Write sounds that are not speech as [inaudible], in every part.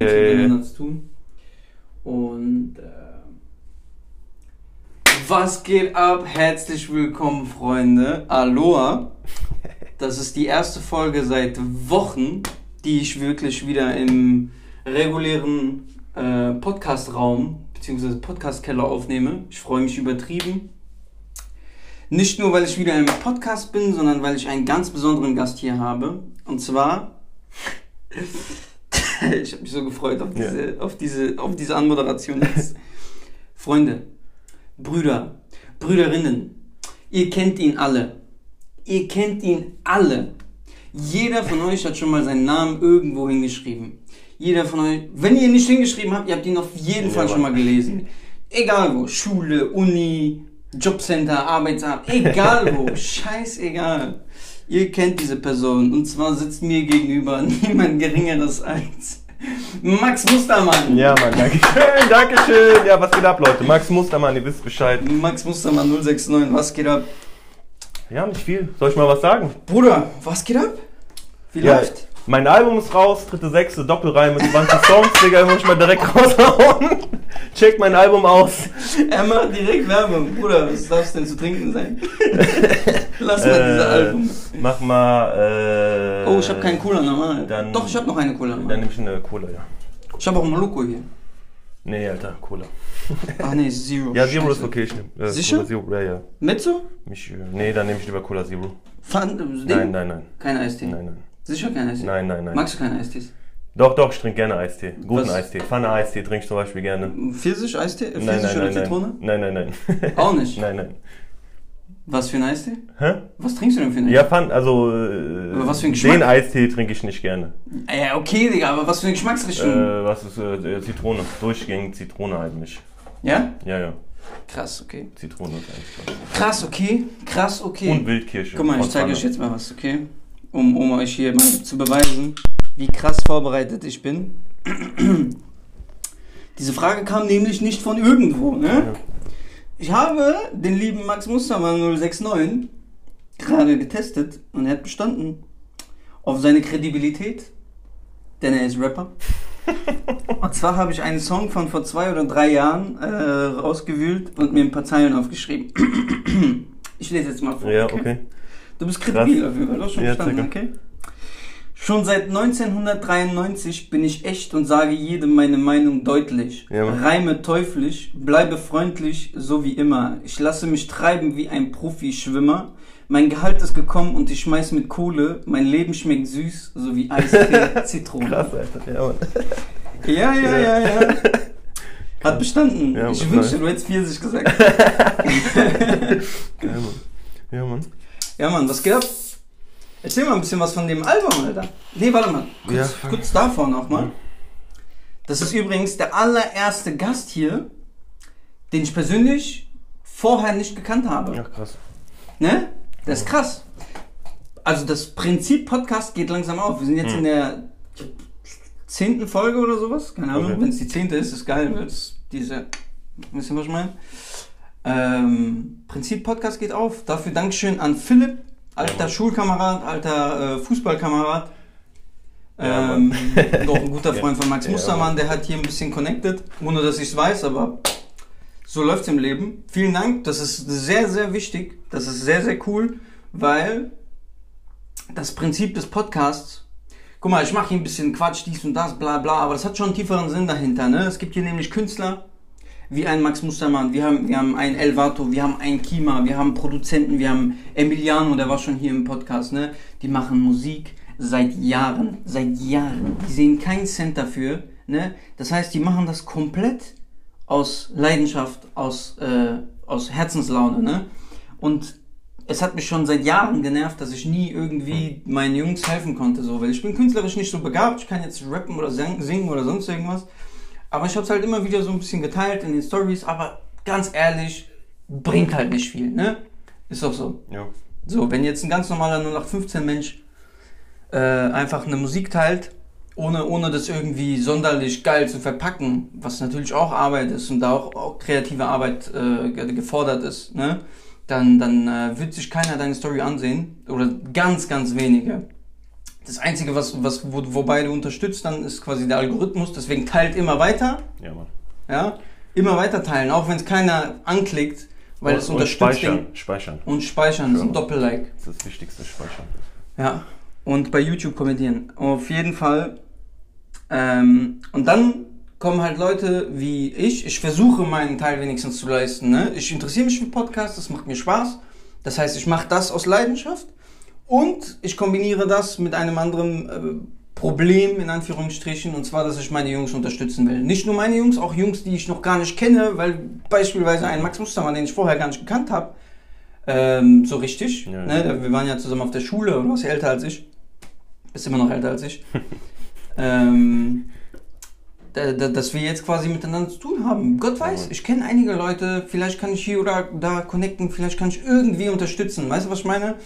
Äh. miteinander zu tun. Und äh, was geht ab? Herzlich willkommen, Freunde. Aloha. Das ist die erste Folge seit Wochen, die ich wirklich wieder im regulären äh, Podcast-Raum bzw. Podcast-Keller aufnehme. Ich freue mich übertrieben. Nicht nur, weil ich wieder im Podcast bin, sondern weil ich einen ganz besonderen Gast hier habe. Und zwar, [laughs] ich habe mich so gefreut auf diese, auf diese, auf diese Anmoderation jetzt. Freunde, Brüder, Brüderinnen, ihr kennt ihn alle. Ihr kennt ihn alle. Jeder von euch hat schon mal seinen Namen irgendwo hingeschrieben. Jeder von euch, wenn ihr ihn nicht hingeschrieben habt, ihr habt ihn auf jeden Ja, Fall schon mal gelesen. Egal wo, Schule, Uni, Jobcenter, Arbeitsamt, egal wo, [laughs] scheißegal. Ihr kennt diese Person und zwar sitzt mir gegenüber [laughs] niemand geringeres als Max Mustermann. Ja, Mann, danke schön, danke schön. Ja, was geht ab, Leute? Max Mustermann, ihr wisst Bescheid. Max Mustermann 069, was geht ab? Ja, nicht viel. Soll ich mal was sagen? Bruder, was geht ab? Wie Ja, läuft? Mein Album ist raus, dritte, sechste, Doppelreihe mit 20 Songs, Digga, muss ich mal direkt [laughs] raushauen. Check mein Album aus. Er macht direkt Werbung. Bruder, was darf es denn zu trinken sein? [laughs] Lass mal diese Album. Mach mal, äh... Oh, ich habe keinen Cola normal. dann- Doch, ich habe noch eine Cola Dann normal. nehme ich eine Cola, ja. Ich habe auch einen Molucco hier. Nee, Alter, Cola. Ach [laughs] nee, Zero. Ja, Zero ist okay, ich nehm, äh, Sicher? Cola Zero, ja, ja. Mezzo? Mich, äh, nee, dann nehme ich lieber Cola Zero. Fun? Nein, nein, nein. Kein Eistee. Nein, nein. Sicher kein Eistee? Nein, nein, nein. Magst du keine Eistees? Doch, doch, ich trinke gerne Eistee. Guten Was? Eistee. Pfanne-Eistee trinke ich zum Beispiel gerne. Pfirsich, Eistee? Äh, Nein, Pfirsich nein, oder nein, Zitrone? nein. Nein, nein. Auch nicht. [laughs] Nein, nein. Was für ein Eistee? Hä? Was trinkst du denn für einen Ja, Pfann, also äh, Aber was für ein Geschmack? den Eistee trinke ich nicht gerne. Ja, okay, Digga, aber was für eine Geschmacksrichtung? Äh, was ist äh, Zitrone? Durchgängig Zitrone eigentlich. Ja? Ja, ja. Krass, okay. Zitrone ist eigentlich Krass, okay. Krass, okay. Und Wildkirsche. Guck mal, ich zeige Pfanne. euch jetzt mal was, okay? Um, um euch hier mal zu beweisen, wie krass vorbereitet ich bin. [clears throat] Diese Frage kam nämlich nicht von irgendwo, ne? Ich habe den lieben Max Mustermann 069 gerade getestet und er hat bestanden auf seine Kredibilität, denn er ist Rapper. [laughs] und zwar habe ich einen Song von vor zwei oder drei Jahren äh, rausgewühlt und mir ein paar Zeilen aufgeschrieben. [clears throat] ich lese jetzt mal vor. Ja, okay. Du bist kredibil auf jeden Fall, doch schon Ja, verstanden, okay? Schon seit 1993 bin ich echt und sage jedem meine Meinung deutlich. Ja. Reime teuflisch, bleibe freundlich, so wie immer. Ich lasse mich treiben wie ein Profischwimmer. Mein Gehalt ist gekommen und ich schmeiß mit Kohle. Mein Leben schmeckt süß, so wie Eistee, [laughs] Zitrone. Krass, Alter. Ja, Mann. Ja, ja, ja, ja. [laughs] Hat bestanden. Ja, ich wünschte, du hättest 40 gesagt. [laughs] Geil, Mann. Ja, Mann. Ja, Mann, was geht ab? Erzähl mal ein bisschen was von dem Album, Alter. Nee, warte mal. Kurz, Ja, kurz davon auch mal. Ja. Das ist übrigens der allererste Gast hier, den ich persönlich vorher nicht gekannt habe. Ja, krass. Ne? Das ist krass. Also das Prinzip Podcast geht langsam auf. Wir sind jetzt Hm. in der zehnten Folge oder sowas. Keine Ahnung. Okay. Wenn es die zehnte ist, ist geil. diese, wisst ihr, was ich meine? Ähm, Prinzip Podcast geht auf. Dafür Dankeschön an Philipp, alter Mann. Schulkamerad, alter äh, Fußballkamerad. Ja, Ähm, Mann. noch ein [laughs] guter Freund von Max Ja, Mustermann, der hat hier ein bisschen connected, ohne dass ich es weiß, aber so läuft's im Leben. Vielen Dank, das ist sehr, sehr wichtig. Das ist sehr, sehr cool, weil das Prinzip des Podcasts, guck mal, ich mache hier ein bisschen Quatsch, dies und das, bla bla, aber das hat schon einen tieferen Sinn dahinter. Ne? Es gibt hier nämlich Künstler, wie ein Max Mustermann, wir haben, wir haben einen Elvato, wir haben einen Kima, wir haben Produzenten, wir haben Emiliano, der war schon hier im Podcast, ne? Die machen Musik seit Jahren, seit Jahren. Die sehen keinen Cent dafür, ne? Das heißt, die machen das komplett aus Leidenschaft, aus, äh, aus Herzenslaune, ne? Und es hat mich schon seit Jahren genervt, dass ich nie irgendwie meinen Jungs helfen konnte, so, weil ich bin künstlerisch nicht so begabt, ich kann jetzt rappen oder sing- singen oder sonst irgendwas. Aber ich habe es halt immer wieder so ein bisschen geteilt in den Stories, aber ganz ehrlich, bringt halt nicht viel, ne? Ist doch so. Ja. So, wenn jetzt ein ganz normaler 0815 Mensch äh, einfach eine Musik teilt, ohne, ohne das irgendwie sonderlich geil zu verpacken, was natürlich auch Arbeit ist und da auch, auch kreative Arbeit äh, ge- gefordert ist, ne? dann, dann äh, wird sich keiner deine Story ansehen oder ganz, ganz wenige. Das Einzige, was, was wo, wo beide unterstützt, dann ist quasi der Algorithmus. Deswegen teilt immer weiter. Ja, Mann. Ja, immer weiter teilen, auch wenn es keiner anklickt, weil es und, und unterstützt speichern. den Speichern. und speichern, das ist ein. Doppel-Like. Das ist das Wichtigste, speichern. Ja, und bei YouTube kommentieren. Auf jeden Fall. Ähm, und dann kommen halt Leute wie ich. Ich versuche meinen Teil wenigstens zu leisten. Ne? Ich interessiere mich für Podcasts, das macht mir Spaß. Das heißt, ich mache das aus Leidenschaft und ich kombiniere das mit einem anderen äh, Problem in Anführungsstrichen und zwar, dass ich meine Jungs unterstützen will. Nicht nur meine Jungs, auch Jungs, die ich noch gar nicht kenne, weil beispielsweise ein Max Mustermann, den ich vorher gar nicht gekannt habe, ähm, so richtig. Ja. Ne? Wir waren ja zusammen auf der Schule und du warst ja älter als ich. Bist immer noch älter als ich. [laughs] ähm, da, da, dass wir jetzt quasi miteinander zu tun haben. Gott weiß, ich kenne einige Leute, vielleicht kann ich hier oder da connecten, vielleicht kann ich irgendwie unterstützen. Weißt du, was ich meine?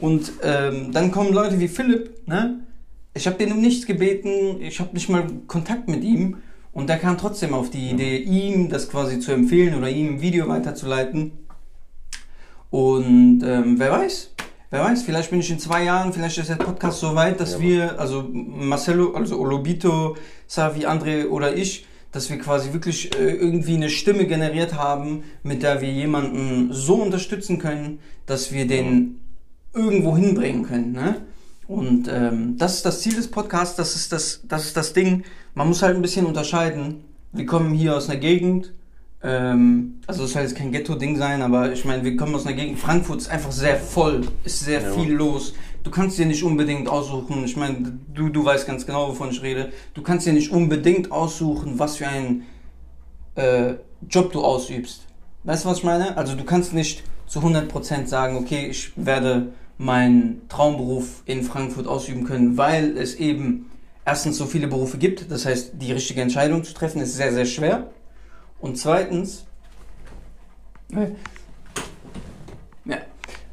Und ähm, dann kommen Leute wie Philipp, ne? Ich habe den um nichts gebeten, ich habe nicht mal Kontakt mit ihm. Und der kam trotzdem auf die Idee, ihm das quasi zu empfehlen oder ihm ein Video weiterzuleiten. Und ähm, wer weiß, wer weiß, vielleicht bin ich in zwei Jahren, vielleicht ist der Podcast so weit, dass Ja, wir, also Marcelo, also Olobito, Savi, André oder ich, dass wir quasi wirklich äh, irgendwie eine Stimme generiert haben, mit der wir jemanden so unterstützen können, dass wir den irgendwo hinbringen können. Ne? Und ähm, das ist das Ziel des Podcasts, das ist das, das ist das Ding. Man muss halt ein bisschen unterscheiden. Wir kommen hier aus einer Gegend, ähm, also es soll jetzt kein Ghetto-Ding sein, aber ich meine, wir kommen aus einer Gegend, Frankfurt ist einfach sehr voll, ist sehr Ja. viel los. Du kannst dir nicht unbedingt aussuchen, ich meine, du, du weißt ganz genau, wovon ich rede, du kannst dir nicht unbedingt aussuchen, was für einen äh, Job du ausübst. Weißt du, was ich meine? Also du kannst nicht zu 100% sagen, okay, ich werde meinen Traumberuf in Frankfurt ausüben können, weil es eben erstens so viele Berufe gibt. Das heißt, die richtige Entscheidung zu treffen ist sehr, sehr schwer. Und zweitens, ja,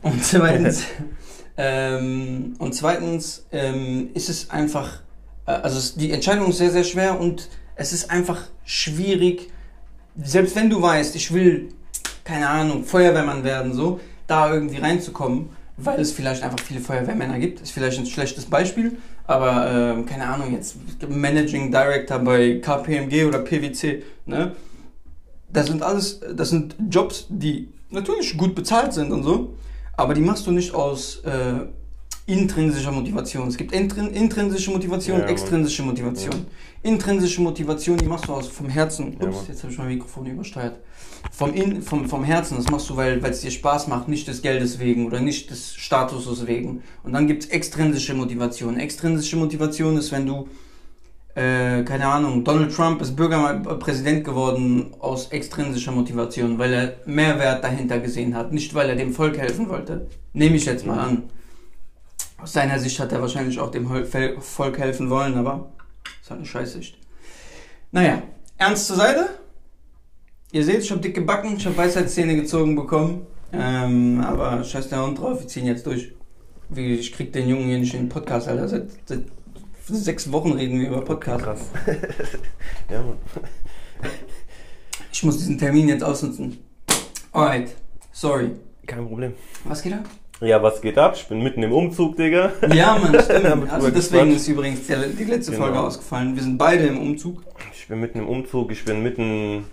und zweitens, [laughs] ähm, und zweitens ähm, ist es einfach, äh, also es, die Entscheidung ist sehr, sehr schwer und es ist einfach schwierig, selbst wenn du weißt, ich will, keine Ahnung, Feuerwehrmann werden, so, da irgendwie reinzukommen, weil es vielleicht einfach viele Feuerwehrmänner gibt, ist vielleicht ein schlechtes Beispiel, aber ähm, keine Ahnung, jetzt Managing Director bei KPMG oder PwC, ne? Das sind alles, das sind Jobs, die natürlich gut bezahlt sind und so, aber die machst du nicht aus äh, intrinsischer Motivation. Es gibt intrin intrinsische Motivation, Ja, extrinsische Motivation. Intrinsische Motivation, die machst du aus vom Herzen. Ja, Ups, Mann. jetzt habe ich mein Mikrofon übersteuert. Vom, in, vom, vom Herzen, das machst du, weil weil es dir Spaß macht, nicht des Geldes wegen oder nicht des Statuses wegen. Und dann gibt es extrinsische Motivation. Extrinsische Motivation ist, wenn du äh, keine Ahnung, Donald Trump ist Bürgerpräsident geworden aus extrinsischer Motivation, weil er Mehrwert dahinter gesehen hat, nicht weil er dem Volk helfen wollte. Nehme ich jetzt mal an. Aus seiner Sicht hat er wahrscheinlich auch dem Volk helfen wollen, aber ist halt eine Scheißsicht. Naja, ernst zur Seite. Ihr seht, ich habe dicke Backen, ich habe Weisheitszähne gezogen bekommen. Ähm, aber scheiß der Hund drauf, wir ziehen jetzt durch. Wie, Ich krieg den Jungen hier nicht in den Podcast, Alter. Seit, seit sechs Wochen reden wir über Podcast. Krass. [laughs] ja, Mann. Ich muss diesen Termin jetzt ausnutzen. Alright, sorry. Kein Problem. Was geht ab? Ja, was geht ab? Ich bin mitten im Umzug, Digga. Ja, Mann, [laughs] stimmt. Also deswegen ist übrigens die, letzte Genau. Folge ausgefallen. Wir sind beide im Umzug. Ich bin mitten im Umzug. Ich bin mitten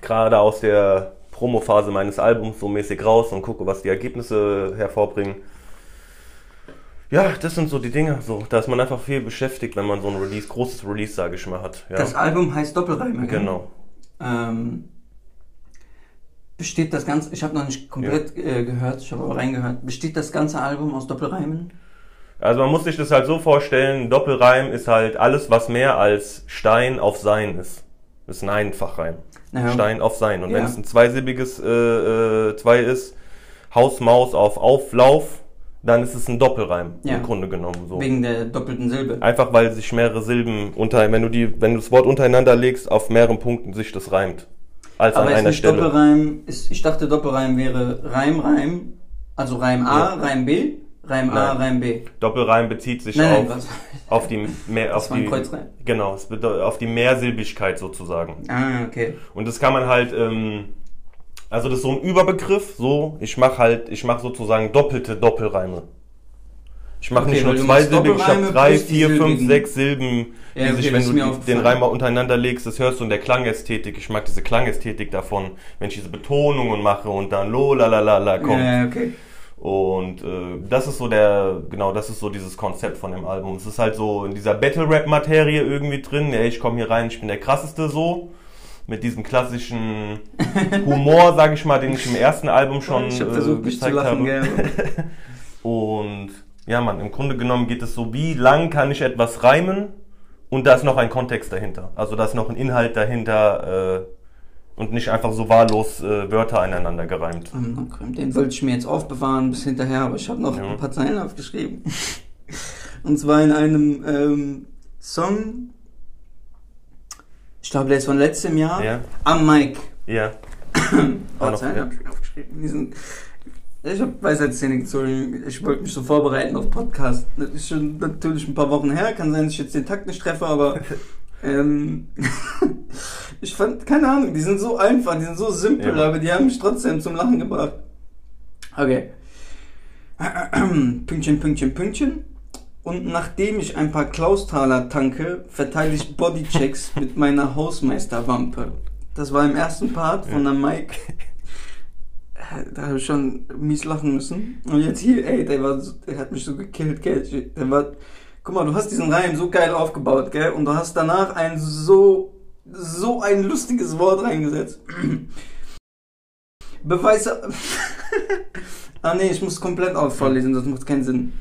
gerade aus der Promophase meines Albums so mäßig raus und gucke, was die Ergebnisse hervorbringen. Ja, das sind so die Dinge. So, da ist man einfach viel beschäftigt, wenn man so ein Release, großes Release, sage ich mal, hat. Ja, Das Album heißt Doppelreime. gell? genau. Ähm, besteht das Ganze, ich habe noch nicht komplett äh, gehört, ich habe aber reingehört. Besteht das ganze Album aus Doppelreimen? Also man muss sich das halt so vorstellen, Doppelreim ist halt alles, was mehr als Stein auf Sein ist. Das ist ein Einfachreim. Naja, Stein auf Sein. Und Ja. wenn es ein zweisilbiges äh, äh, zwei ist, Haus, Maus auf Auflauf, dann ist es ein Doppelreim Ja. im Grunde genommen. So. Wegen der doppelten Silbe. Einfach weil sich mehrere Silben unter, wenn du die, wenn du das Wort untereinander legst, auf mehreren Punkten sich das reimt. Als Aber an ist einer nicht Stelle. Doppelreim, ist, ich dachte Doppelreim wäre Reim, Reim, also Reim A, Ja. Reim B, Reim A, Nein. Reim B. Doppelreim bezieht sich Nein, nein, auf, was? auf die mehr, [laughs] auf die, Kreuzreim. genau, auf die Mehrsilbigkeit sozusagen. Ah, okay. Und das kann man halt, ähm, also das ist so ein Überbegriff, so, ich mache halt, ich mache sozusagen doppelte Doppelreime. Ich mache Okay, nicht nur machst zweisilbig, ich habe drei, vier, fünf, sechs Silben, Ja, die okay, sich, wenn du den Reim mal untereinander legst, das hörst du in der Klangästhetik. Ich mag diese Klangästhetik davon, wenn ich diese Betonungen mache und dann lo la la la la kommt. Ja, okay. Und äh, das ist so der, genau, das ist so dieses Konzept von dem Album. Es ist halt so in dieser Battle-Rap-Materie irgendwie drin. Ja, ich komme hier rein, ich bin der krasseste so. Mit diesem klassischen [laughs] Humor, sag ich mal, den ich im ersten Album schon ich habe äh, versucht, mich zu gezeigt lachen, habe. gell. [laughs] Und ja, man, im Grunde genommen geht es so, wie lang kann ich etwas reimen und da ist noch ein Kontext dahinter. Also da ist noch ein Inhalt dahinter äh, und nicht einfach so wahllos äh, Wörter aneinander gereimt. Ähm, okay, Den wollte ich mir jetzt aufbewahren bis hinterher, aber ich habe noch Ja. ein paar Zeilen aufgeschrieben. Und zwar in einem ähm, Song, ich glaube, der ist von letztem Jahr, Ja, am Mike. ja. Ein paar Auch noch, Zeilen ja. habe ich mir aufgeschrieben. Ich habe Weisheitszähne gezogen. Ich wollte mich so vorbereiten auf Podcast. Das ist schon natürlich ein paar Wochen her. Kann sein, dass ich jetzt den Takt nicht treffe, aber [laughs] ähm, [laughs] ich fand, keine Ahnung, die sind so einfach, die sind so simpel, Ja. aber die haben mich trotzdem zum Lachen gebracht. Okay. Pünktchen, Pünktchen, Pünktchen. Und nachdem ich ein paar Klaustaler tanke, verteile ich Bodychecks [laughs] mit meiner Hausmeisterwampe. Das war im ersten Part von der Mike. Da habe ich schon mies lachen müssen. Und jetzt hier, ey, der, war, der hat mich so gekillt, gell. Der war, guck mal, du hast diesen Reim so geil aufgebaut, gell. Und du hast danach ein so, so ein lustiges Wort reingesetzt. [clears throat] Beweise. [laughs] ah nee, ich muss komplett auf vorlesen, das macht keinen Sinn.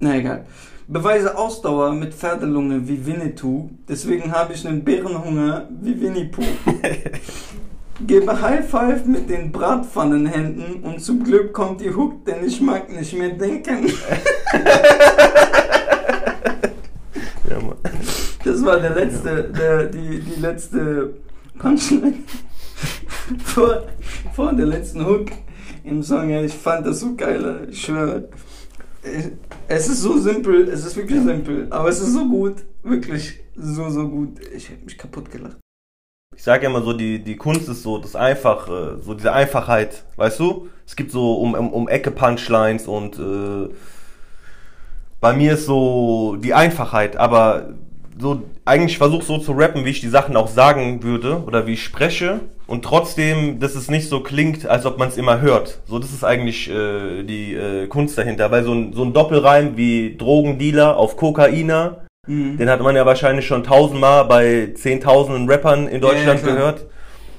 Na egal. Beweise Ausdauer mit Pferdelunge wie Winnetou, deswegen habe ich einen Bärenhunger wie Winnie Pooh. [laughs] Gebe High Five mit den Bratpfannenhänden und zum Glück kommt die Hook, denn ich mag nicht mehr denken. [laughs] ja Mann. Das war der letzte, der, die, die letzte Punchline vor, vor der letzten Hook im Song. Ja, ich fand das so geil, ich schwöre. Es ist so simpel, es ist wirklich simpel, aber es ist so gut, wirklich so, so gut. Ich hab mich kaputt gelacht. Ich sage ja immer so, die, die Kunst ist so das Einfache, so diese Einfachheit, weißt du? Es gibt so um, um, um Ecke Punchlines und äh, bei mir ist so die Einfachheit, aber so eigentlich versuche so zu rappen, wie ich die Sachen auch sagen würde oder wie ich spreche und trotzdem, dass es nicht so klingt, als ob man es immer hört. So, das ist eigentlich äh, die äh, Kunst dahinter, weil so ein, so ein Doppelreim wie Drogendealer auf Kokainer, Mhm. den hat man ja wahrscheinlich schon tausendmal bei zehntausenden Rappern in Deutschland Ja, ja, gehört.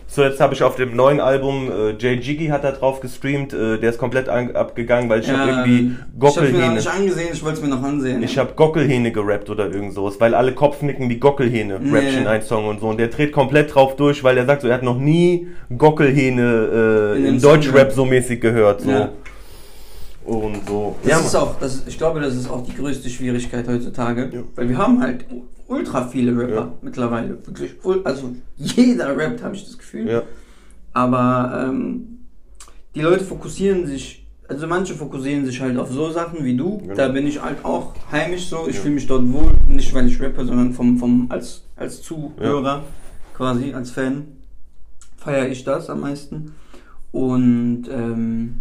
Zuletzt habe ich auf dem neuen Album, äh, Jay Jiggy hat da drauf gestreamt, äh, der ist komplett an, abgegangen, weil ich Ja, habe irgendwie ähm, Ich hab's mir noch Gockelhähne. nicht angesehen, ich wollte es mir noch ansehen. Ich habe Gockelhähne gerappt oder irgend sowas, weil alle Kopfnicken wie Gockelhähne Nee. rappt in einen Song und so. Und der dreht komplett drauf durch, weil er sagt so, er hat noch nie Gockelhähne In äh, dem im Deutschrap so mäßig gehört. So. Ja. Und so. Das ja, ist auch, das, ist- ich glaube, das ist auch die größte Schwierigkeit heutzutage. Ja. Weil wir haben halt ultra viele Rapper Ja. mittlerweile. Wirklich, also jeder rappt, habe ich das Gefühl. ja. Aber ähm, die Leute fokussieren sich, also manche fokussieren sich halt auf so Sachen wie du. Genau. Da bin ich halt auch heimisch so. Ich fühle mich dort wohl, nicht weil ich rappe, sondern vom, vom als, als Zuhörer quasi, als Fan feiere ich das am meisten. Und ähm,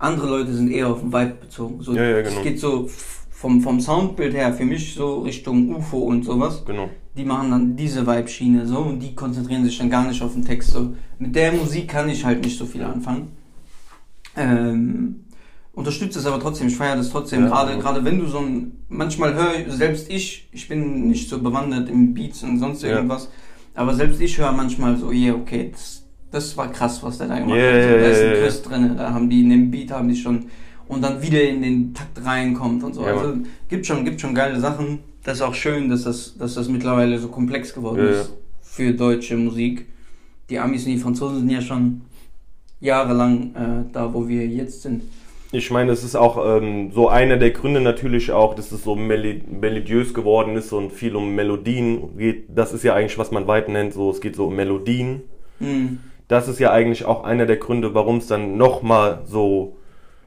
andere Leute sind eher auf den Vibe bezogen. So, Ja, ja, Es genau. geht so vom, vom Soundbild her für mich so Richtung UFO und sowas Genau. die machen dann diese Vibe-Schiene so und die konzentrieren sich dann gar nicht auf den Text. So. Mit der Musik kann ich halt nicht so viel anfangen. Ähm, unterstütze es aber trotzdem, ich feiere das trotzdem. Ja, gerade, ja. gerade wenn du so ein, manchmal höre ich, selbst ich, ich bin nicht so bewandert im Beats und sonst Ja. irgendwas, aber selbst ich höre manchmal so, yeah, okay, das, das war krass, was der da gemacht Ja, hat. So, ja, da ist ein ja. Twist drin, da haben die in dem Beat haben die schon und dann wieder in den Takt reinkommt und so. Ja, also gibt schon, gibt schon geile Sachen. Das ist auch schön, dass das, dass das mittlerweile so komplex geworden Ja, ist für deutsche Musik. Die Amis und die Franzosen sind ja schon jahrelang äh, da, wo wir jetzt sind. Ich meine, es ist auch ähm, so einer der Gründe natürlich auch, dass es so melodiös geworden ist und viel um Melodien geht. Das ist ja eigentlich, was man weit nennt, so es geht so um Melodien. Hm. Das ist ja eigentlich auch einer der Gründe, warum es dann nochmal so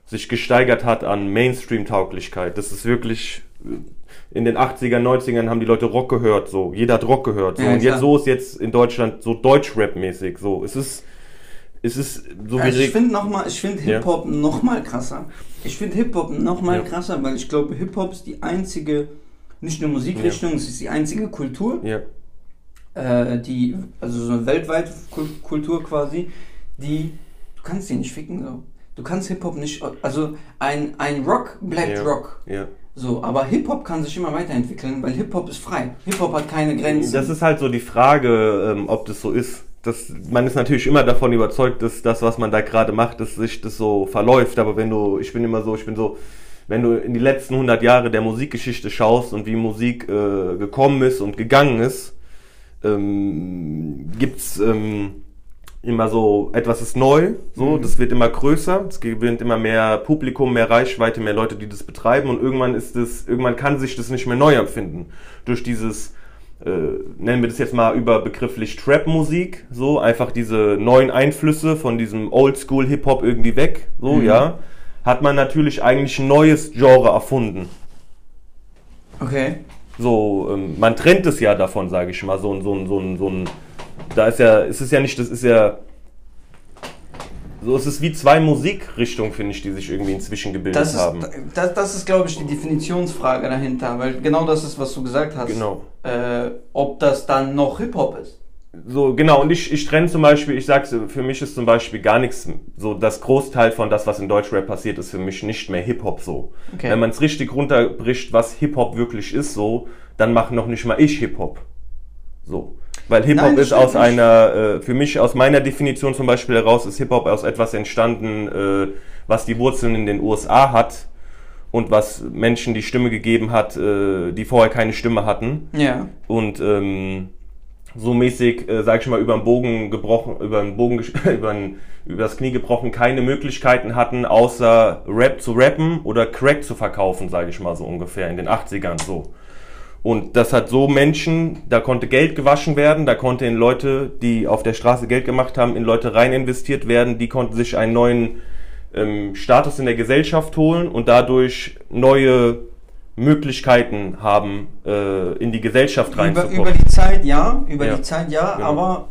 sich gesteigert hat an Mainstream-Tauglichkeit. Das ist wirklich äh, in den 80er, 90ern haben die Leute Rock gehört, so. Jeder hat Rock gehört, so. Ja, und jetzt so ist jetzt in Deutschland so Deutsch-Rap-mäßig, so. Es ist, es ist so Also wie ich finde noch mal, ich finde Ja. Hip-Hop noch mal krasser. Ich finde Hip-Hop noch mal Ja. krasser, weil ich glaube, Hip-Hop ist die einzige, nicht nur Musikrichtung, es ist die einzige Kultur, ja, äh, die, also so eine weltweite Kul- Kultur quasi, die, du kannst die nicht ficken, so. Du kannst Hip-Hop nicht, also ein, ein Rock bleibt Ja. Rock. ja. So, aber Hip-Hop kann sich immer weiterentwickeln, weil Hip-Hop ist frei. Hip-Hop hat keine Grenzen. Das ist halt so die Frage, ähm, ob das so ist. Das, man ist natürlich immer davon überzeugt, dass das, was man da gerade macht, dass sich das so verläuft. Aber wenn du, ich bin immer so, ich bin so, wenn du in die letzten 100 Jahre der Musikgeschichte schaust und wie Musik äh, gekommen ist und gegangen ist, ähm, gibt's ähm, immer so, etwas ist neu, so, Mhm. das wird immer größer, es gewinnt immer mehr Publikum, mehr Reichweite, mehr Leute, die das betreiben und irgendwann ist es, irgendwann kann sich das nicht mehr neu empfinden. Durch dieses, äh, nennen wir das jetzt mal überbegrifflich Trap-Musik, so, einfach diese neuen Einflüsse von diesem Oldschool Hip-Hop irgendwie weg, so, Mhm. ja, hat man natürlich eigentlich ein neues Genre erfunden. okay. So, ähm, man trennt es ja davon, sage ich mal, so ein, so ein, so ein, so ein, da ist ja, es ist ja nicht, das ist ja, so es ist wie zwei Musikrichtungen, finde ich, die sich irgendwie inzwischen gebildet Das ist, haben. das, das ist, glaube ich, die Definitionsfrage dahinter, weil genau das ist, was du gesagt hast. Genau. Äh, ob das dann noch Hip-Hop ist. So, genau, und ich, ich trenne zum Beispiel, ich sag's, für mich ist zum Beispiel gar nichts, so das Großteil von das, was in Deutschrap passiert, ist für mich nicht mehr Hip-Hop so. Okay. Wenn man es richtig runterbricht, was Hip-Hop wirklich ist, so, dann mache noch nicht mal ich Hip-Hop. So. Weil Hip-Hop ist aus nicht. einer, äh, für mich aus meiner Definition zum Beispiel heraus, ist Hip-Hop aus etwas entstanden, äh, was die Wurzeln in den USA hat und was Menschen die Stimme gegeben hat, äh, die vorher keine Stimme hatten Ja. und ähm, so mäßig, äh, sag ich mal, über den Bogen gebrochen, über den Bogen, [laughs] über, den, über das Knie gebrochen, keine Möglichkeiten hatten, außer Rap zu rappen oder Crack zu verkaufen, sage ich mal so ungefähr, in den 80ern so. Und das hat so Menschen, da konnte Geld gewaschen werden, da konnte in Leute, die auf der Straße Geld gemacht haben, in Leute rein investiert werden, die konnten sich einen neuen ähm, Status in der Gesellschaft holen und dadurch neue Möglichkeiten haben, äh, in die Gesellschaft Über, reinzukommen. über die Zeit ja, über Ja. die Zeit ja, Genau. aber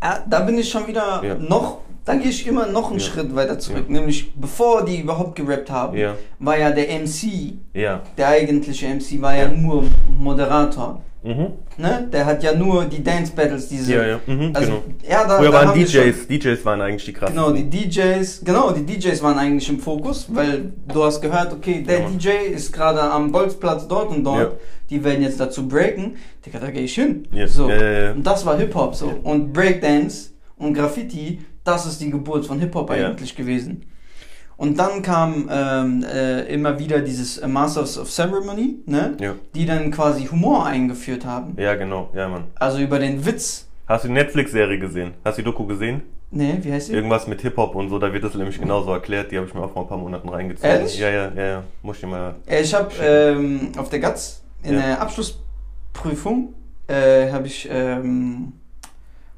äh, da bin ich schon wieder Ja. noch, da gehe ich immer noch einen Ja. Schritt weiter zurück. Nämlich bevor die überhaupt gerappt haben, war ja der MC, der eigentliche MC, war Ja. nur Moderator. Mhm. Ne? Der hat ja nur die Dance Battles, diese. Ja, ja. Mhm, Also, genau. ja, da, Früher da waren DJs, DJs waren eigentlich die krassen. Genau, die DJs, genau, die DJs waren eigentlich im Fokus, weil du hast gehört, okay, der Ja. DJ ist gerade am Bolzplatz dort und dort, Ja. die werden jetzt dazu breaken, Digga, da gehe ich hin. Ja, So. Und das war Hip-Hop so. Und Breakdance und Graffiti, das ist die Geburt von Hip-Hop eigentlich gewesen. Und dann kam ähm, äh, immer wieder dieses äh, Masters of Ceremony, ne? Ja. die dann quasi Humor eingeführt haben. ja, genau. Ja, Mann. Also über den Witz. Hast du die Netflix-Serie gesehen? Hast du die Doku gesehen? Ne, wie heißt die? Irgendwas mit Hip-Hop und so, da wird das nämlich genauso erklärt. Die habe ich mir auch vor ein paar Monaten reingezogen. Ehrlich? Ja, ja, ja, ja. Muss ich mal. Äh, Ich habe ähm, auf der GATS in Ja. der Abschlussprüfung äh, habe ich ähm,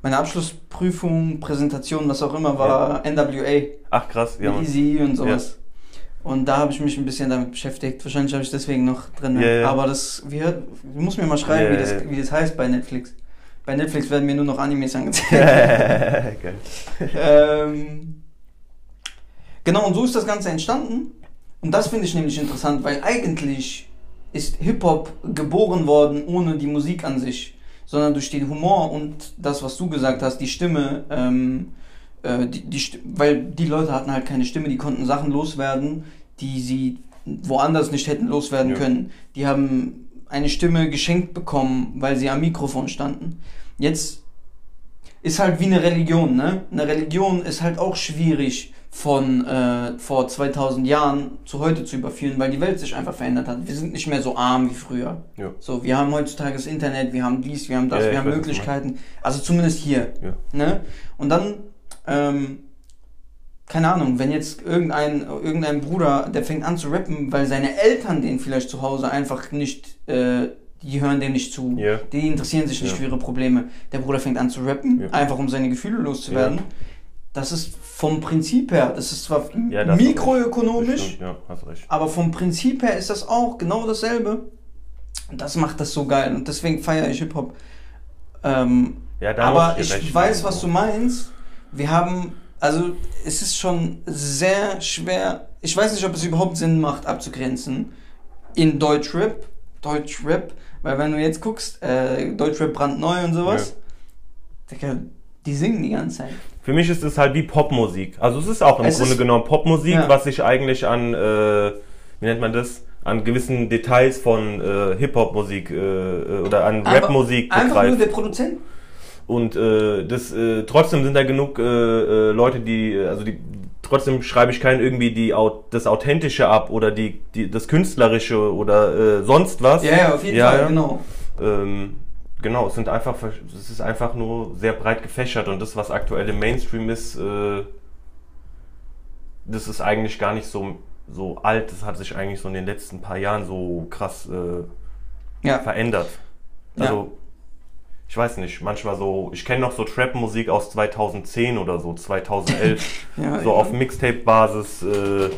meine Abschlussprüfung, Präsentation, was auch immer, war NWA Ach, krass. Ja. Easy und sowas. Und da habe ich mich ein bisschen damit beschäftigt. Wahrscheinlich habe ich deswegen noch drin. Ja, ja. Aber das, wie, hört- du musst mir mal schreiben, Ja, wie, das, ja, ja. wie das heißt bei Netflix. Bei Netflix werden mir nur noch Animes [laughs] angezeigt. Geil. ähm, genau, und so ist das Ganze entstanden. Und das finde ich nämlich interessant, weil eigentlich ist Hip-Hop geboren worden ohne die Musik an sich, sondern durch den Humor und das, was du gesagt hast, die Stimme. Ähm, äh, die, die, weil die Leute hatten halt keine Stimme, die konnten Sachen loswerden, die sie woanders nicht hätten loswerden Ja. können. Die haben eine Stimme geschenkt bekommen, weil sie am Mikrofon standen. Jetzt ist halt wie eine Religion, ne? Eine Religion ist halt auch schwierig von äh, vor 2000 Jahren zu heute zu überführen, weil die Welt sich einfach verändert hat. Wir sind nicht mehr so arm wie früher. Ja. So, wir haben heutzutage das Internet, wir haben dies, wir haben das, Ja, wir haben Möglichkeiten. Also zumindest hier. Ja. Ne? Und dann, ähm, keine Ahnung, wenn jetzt irgendein, irgendein Bruder, der fängt an zu rappen, weil seine Eltern den vielleicht zu Hause einfach nicht, äh, die hören dem nicht zu, die interessieren sich nicht für ihre Probleme. Der Bruder fängt an zu rappen, einfach um seine Gefühle loszuwerden. Das ist vom Prinzip her, das ist zwar Ja, das mikroökonomisch, ja, aber vom Prinzip her ist das auch genau dasselbe. Und das macht das so geil und deswegen feiere ich Hip-Hop. Ähm, Ja, aber ich recht weiß, was du meinst, Wir haben, also es ist schon sehr schwer, ich weiß nicht, ob es überhaupt Sinn macht abzugrenzen in Deutschrap, Deutschrap, weil wenn du jetzt guckst, äh, Deutschrap brandneu und sowas, Digga, die singen die ganze Zeit. Für mich ist es halt wie Popmusik. Also es ist auch im Es Grunde genommen Popmusik, Ja. was sich eigentlich an, äh, wie nennt man das, an gewissen Details von äh, Hip-Hop-Musik äh, äh, oder an Rap-Musik Einfach nur begreift. der Produzent. Und äh, das, äh, trotzdem sind da genug äh, äh, Leute, die, äh, also die, trotzdem schreibe ich keinen irgendwie die, das Authentische ab oder die, die, das Künstlerische oder äh, sonst was. Ja, ja, auf jeden Ja, Fall, ja. genau. Ähm, genau, es sind einfach, es ist einfach nur sehr breit gefächert und das, was aktuell im Mainstream ist, äh, das ist eigentlich gar nicht so, so alt. Das hat sich eigentlich so in den letzten paar Jahren so krass äh, Ja. verändert. Also, ich weiß nicht, manchmal so, ich kenne noch so Trap-Musik aus 2010 oder so, 2011, [laughs] Ja, so ja. auf Mixtape-Basis, äh,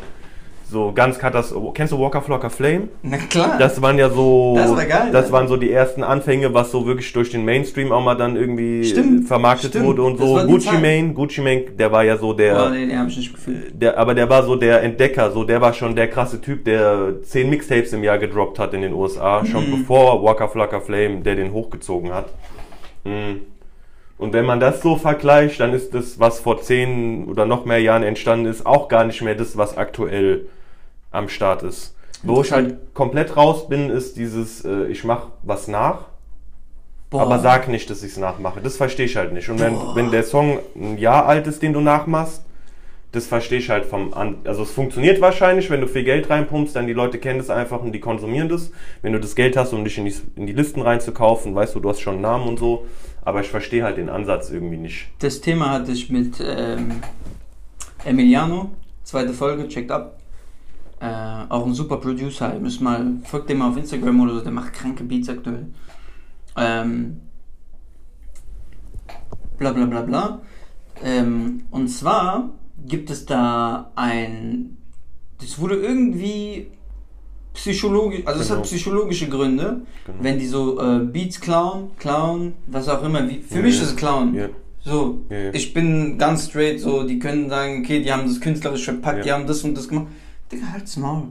so ganz katastrophisch. Kennst du Walker Flocker Flame? Na klar. Das waren ja so, Das war geil, das ne? waren so die ersten Anfänge, was so wirklich durch den Mainstream auch mal dann irgendwie Stimmt, äh, vermarktet stimmt. wurde und so. Gucci. Mane, Gucci Mane, der war ja so der, Boah, nee, den hab ich nicht gefühlt. der, aber der war so der Entdecker, so der war schon der krasse Typ, der zehn Mixtapes im Jahr gedroppt hat in den USA, schon Mhm. bevor Waka Flocka Flame, der den hochgezogen hat. Mhm. Und wenn man das so vergleicht, dann ist das, was vor zehn oder noch mehr Jahren entstanden ist, auch gar nicht mehr das, was aktuell am Start ist. Wo ich halt komplett raus bin, ist dieses, äh, ich mach was nach, Boah. aber sag nicht, dass ich es nachmache. Das verstehe ich halt nicht. Und wenn, Boah. wenn der Song ein Jahr alt ist, den du nachmachst, das verstehe ich halt vom an. Also es funktioniert wahrscheinlich, wenn du viel Geld reinpumpst, dann die Leute kennen das einfach und die konsumieren das. Wenn du das Geld hast, um dich in die, in die Listen reinzukaufen, weißt du, du hast schon einen Namen und so. Aber ich verstehe halt den Ansatz irgendwie nicht. Das Thema hatte ich mit ähm, Emiliano, zweite Folge, checkt ab. Äh, auch ein super Producer. Ihr müsst mal, folgt dem mal auf Instagram oder so, der macht kranke Beats aktuell. Ähm, bla bla bla bla. Ähm, und zwar gibt es da ein. Das wurde irgendwie psychologisch, also es Genau. hat psychologische Gründe, Genau. wenn die so äh, Beats klauen, klauen, was auch immer. Wie, für Ja, mich ja. ist es klauen. Ja. So, ich bin ganz straight, so, die können sagen, okay, die haben das künstlerisch verpackt, die haben das und das gemacht. Digga, halt's Maul.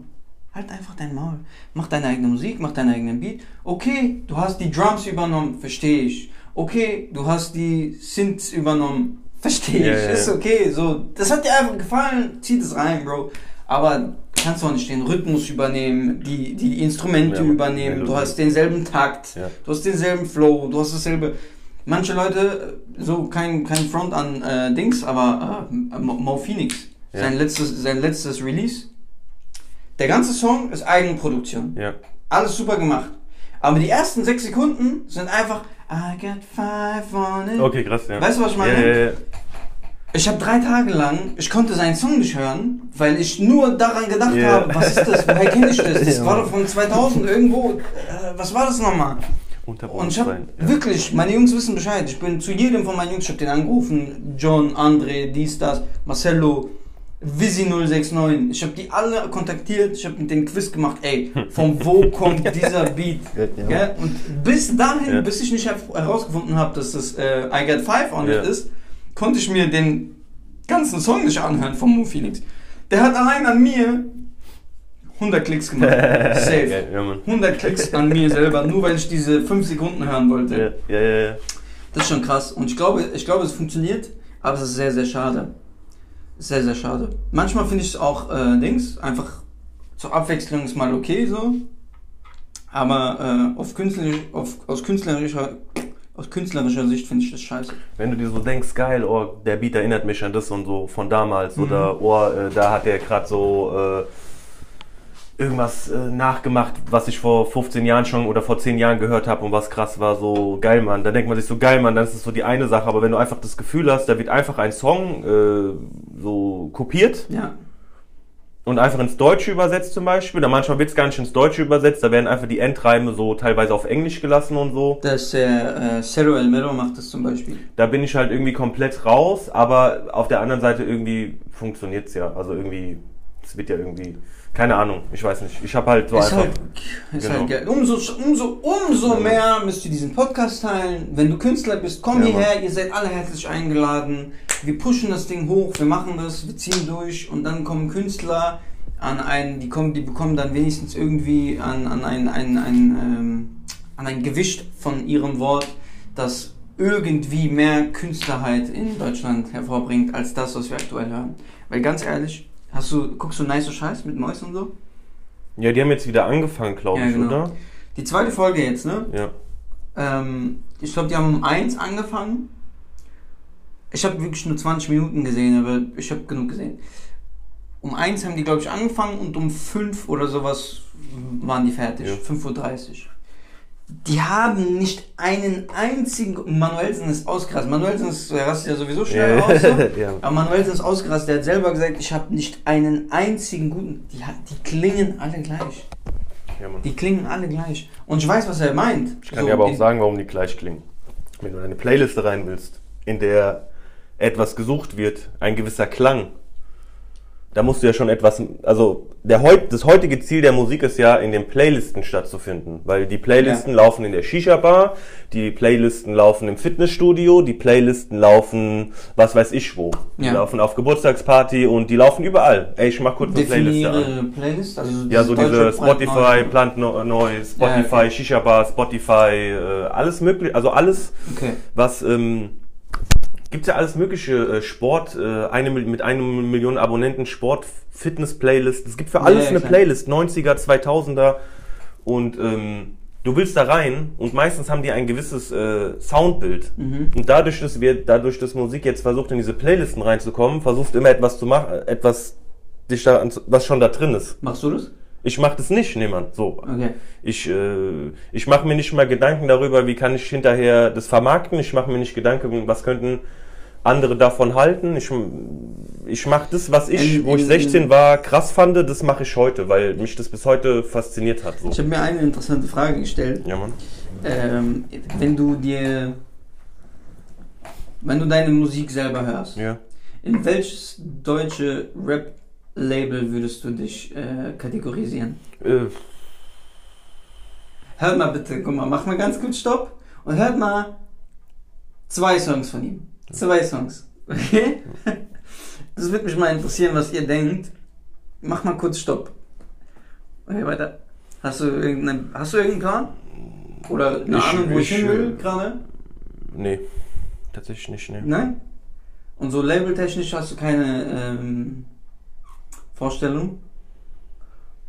Halt einfach dein Maul. Mach deine eigene Musik, mach deinen eigenen Beat. Okay, du hast die Drums übernommen, verstehe ich. Okay, du hast die Synths übernommen, verstehe ich. Ja, Ist okay, so. Das hat dir einfach gefallen, zieh das rein, Bro. Aber kannst doch nicht den Rhythmus übernehmen, die, die Instrumente Ja, übernehmen, du hast denselben Takt, Ja. du hast denselben Flow, du hast dasselbe. Manche Leute, so kein, kein Front an äh, Dings, aber äh, Mo, Mo Phoenix, Ja. sein, letztes, sein letztes Release. Der ganze Song ist Eigenproduktion. Ja. Alles super gemacht. Aber die ersten sechs Sekunden sind einfach I got five on it. Okay, krass, ja. Weißt du, was ich meine? Ja, ja, ja. Ich habe drei Tage lang, ich konnte seinen Song nicht hören, weil ich nur daran gedacht Ja. habe, was ist das, woher kenne ich das? [laughs] Das war doch von 2000 irgendwo, äh, was war das nochmal? Und ich habe. Ja. wirklich, meine Jungs wissen Bescheid. Ich bin zu jedem von meinen Jungs, ich habe den angerufen. John, André, dies, das, Marcello, Visi069. Ich habe die alle kontaktiert. Ich habe mit denen Quiz gemacht. Ey, [laughs] von wo kommt dieser Beat? Ja. Gell? Und bis dahin, Ja. bis ich nicht her- herausgefunden habe, dass das äh, I Got Five on Ja. it ist, konnte ich mir den ganzen Song nicht anhören von Mo Phoenix. Der hat allein an mir 100 Klicks gemacht. [laughs] Safe. Ja, ja, Mann. 100 Klicks an mir selber, nur weil ich diese 5 Sekunden hören wollte. Ja, ja, ja, ja. Das ist schon krass. Und ich glaube, ich glaube, es funktioniert, aber es ist sehr, sehr schade. Sehr, sehr schade. Manchmal finde ich es auch äh, Dings, einfach zur Abwechslung ist mal okay so. Aber äh, auf künstlerisch, auf, aus, künstlerischer, aus künstlerischer Sicht finde ich das scheiße. Wenn du dir so denkst, geil, oh, der Beat erinnert mich an das und so von damals Mhm. oder oh, äh, da hat der gerade so äh, irgendwas äh, nachgemacht, was ich vor 15 Jahren schon oder vor 10 Jahren gehört habe und was krass war, so geil, Mann. Da denkt man sich so geil, Mann, dann ist es so die eine Sache, aber wenn du einfach das Gefühl hast, da wird einfach ein Song äh, so kopiert Ja. und einfach ins Deutsche übersetzt zum Beispiel, da manchmal wird es gar nicht ins Deutsche übersetzt, da werden einfach die Endreime so teilweise auf Englisch gelassen und so. Das äh, äh, Cero El Mero macht das zum Beispiel. da bin ich halt irgendwie komplett raus, aber auf der anderen Seite irgendwie funktioniert's ja. Also irgendwie, es wird ja irgendwie. Keine Ahnung, ich weiß nicht. Ich habe halt so ist einfach. halt, ist Genau. halt geil. Umso, umso, umso Ja. mehr müsst ihr diesen Podcast teilen. Wenn du Künstler bist, komm Ja, hierher, ihr seid alle herzlich eingeladen. Wir pushen das Ding hoch, wir machen das, wir ziehen durch und dann kommen Künstler an einen, die kommen, die bekommen dann wenigstens irgendwie an, an ein, ein, ein, ähm, an ein Gewicht von ihrem Wort, das irgendwie mehr Künstlerheit in Deutschland hervorbringt, als das, was wir aktuell hören. Weil ganz ehrlich, hast du, guckst du nice Scheiß mit Mäus und so? Ja, die haben jetzt wieder angefangen, glaube Ja, ich, genau. oder? Die zweite Folge jetzt, ne? Ja. Ähm, ich glaube, die haben um 1 angefangen. Ich habe wirklich nur 20 Minuten gesehen, aber ich habe genug gesehen. Um 1 haben die, glaube ich, angefangen und um 5 oder sowas waren die fertig. Ja. 5.30 Uhr. Die haben nicht einen einzigen. Manuelsen ist ausgerastet. Manuelsen ist, der rastet ja sowieso schnell aus. So. [laughs] ja. Aber Manuelsen ist ausgerastet. Der hat selber gesagt, ich habe nicht einen einzigen guten. Die, die klingen alle gleich. ja. Die klingen alle gleich. Und ich weiß, was er meint. Ich kann dir aber auch sagen, warum die gleich klingen. Wenn du in eine Playliste rein willst, in der etwas gesucht wird, ein gewisser Klang, da musst du ja schon etwas, also der heut, das heutige Ziel der Musik ist ja, in den Playlisten stattzufinden, weil die Playlisten laufen in der Shisha-Bar, die Playlisten laufen im Fitnessstudio, die Playlisten laufen, was weiß ich wo, die Ja. laufen auf Geburtstagsparty und die laufen überall. Ey, ich mach kurz eine Playliste an. Definiere Playlist. Also Ja, so diese Spotify, Plant No- Noise, Spotify, Ja, okay. Shisha Bar, Spotify, äh, alles mögliche, also alles, Okay. was, ähm, gibt's ja alles mögliche, äh, Sport, äh, eine, mit einer Million Abonnenten, Sport, Fitness Playlist, es gibt für Ja, alles ja, eine klar. Playlist, 90er, 2000er und, ähm, du willst da rein und meistens haben die ein gewisses äh, Soundbild. Mhm. Und dadurch, dass wir, dadurch, dass Musik jetzt versucht, in diese Playlisten reinzukommen, versucht immer etwas zu machen, etwas, dich da, was schon da drin ist. Machst du das? Ich mache das nicht, niemand. So, Okay. ich äh, ich mache mir nicht mal Gedanken darüber, wie kann ich hinterher das vermarkten. Ich mache mir nicht Gedanken, was könnten andere davon halten. Ich ich mache das, was ich, wo ich in- 16 war, krass fand, das mache ich heute, weil mich das bis heute fasziniert hat. So. Ich habe mir eine interessante Frage gestellt. Ja, Mann. Ähm, wenn du dir, wenn du deine Musik selber hörst, Ja. in welches deutsche Rap-Label würdest du dich äh, kategorisieren? Äh, Hört mal bitte, guck mal, mach mal ganz kurz Stopp und hört mal zwei Songs von ihm. Zwei Songs. Okay? [laughs] Das würde mich mal interessieren, was ihr denkt. Mach mal kurz Stopp. Okay, weiter. Hast du irgendeinen, hast du irgendeinen Plan? Oder eine Ich- Ahnung, wo ich, ich, hin will äh, gerade? nee, tatsächlich nicht, nee. Nein? Und so labeltechnisch hast du keine ähm, Vorstellung?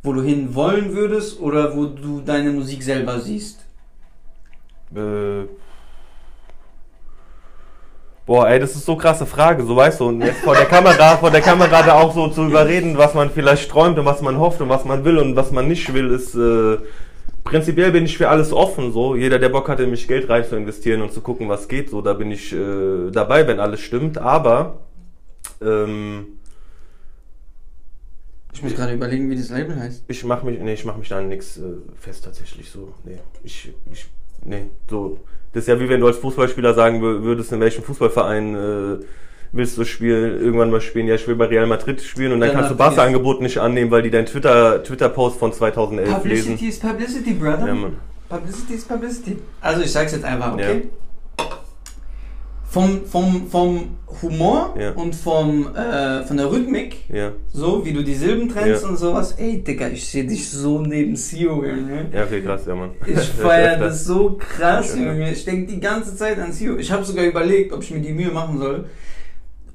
Wo du hin wollen würdest oder wo du deine Musik selber siehst? Äh, Boah, ey, das ist so krasse Frage, so weißt du, und jetzt vor der Kamera, vor der Kamera da auch so zu überreden, was man vielleicht träumt und was man hofft und was man will und was man nicht will, ist, äh, prinzipiell bin ich für alles offen, so. Jeder, der Bock hat, in mich Geld rein zu investieren und zu gucken, was geht, so, da bin ich, äh, dabei, wenn alles stimmt, aber, ähm, Ich muss gerade überlegen, wie das Label heißt. ich mach mich, nee, ich mach mich da an nichts äh, fest tatsächlich so. Nee, ich, ich, nee, so. Das ist ja wie wenn du als Fußballspieler sagen wür- würdest, in welchem Fußballverein äh, willst du spielen, irgendwann mal spielen, ja, ich will bei Real Madrid spielen und dann Ja, kannst du. Barca-Angebot nicht annehmen, weil die dein Twitter, Twitter-Post von 2011 lesen. Publicity is Publicity, brother. Ja. Publicity is Publicity. Also ich sag's jetzt einfach, okay? Ja. Vom, vom, vom Humor Ja. und vom, äh, von der Rhythmik, Ja, so wie du die Silben trennst Ja. und sowas, ey Digga, ich sehe dich so neben Sio, Junge. ja, okay, krass, ja, Mann. Ich feiere das so krass. Junge. Ich denke die ganze Zeit an Sio. Ich habe sogar überlegt, ob ich mir die Mühe machen soll,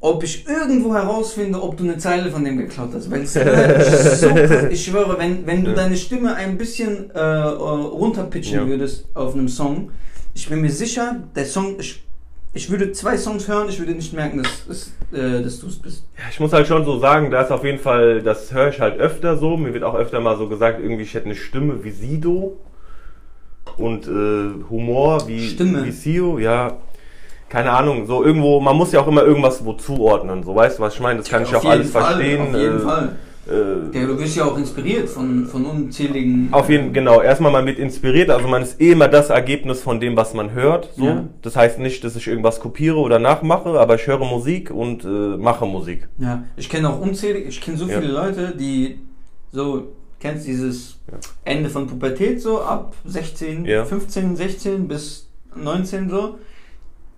ob ich irgendwo herausfinde, ob du eine Zeile von dem geklaut hast. Weil es [laughs] ist so krass. Ich schwöre, wenn, wenn du deine Stimme ein bisschen äh, runterpitchen würdest auf einem Song, ich bin mir sicher, der Song, ich, ich würde zwei Songs hören, ich würde nicht merken, dass, dass, äh, dass du es bist. Ja, ich muss halt schon so sagen, da ist auf jeden Fall, das höre ich halt öfter so. Mir wird auch öfter mal so gesagt, irgendwie ich hätte eine Stimme wie Sido und äh, Humor wie, Stimme? wie Sio, ja. Keine Ahnung, so irgendwo, man muss ja auch immer irgendwas wo zuordnen, so weißt du, was ich meine? Das kann ich Auf auch alles Fall, verstehen. Auf jeden äh, Fall. Äh, Ja, du wirst ja auch inspiriert von, von unzähligen. auf jeden genau, erstmal man wird inspiriert, also man ist eh immer das Ergebnis von dem, was man hört. So. Ja. Das heißt nicht, dass ich irgendwas kopiere oder nachmache, aber ich höre Musik und äh, mache Musik. Ja, ich kenne auch unzählige, ich kenne so Ja. viele Leute, die so, kennst dieses Ja. Ende von Pubertät so, ab 16, Ja. 15, 16 bis 19 so,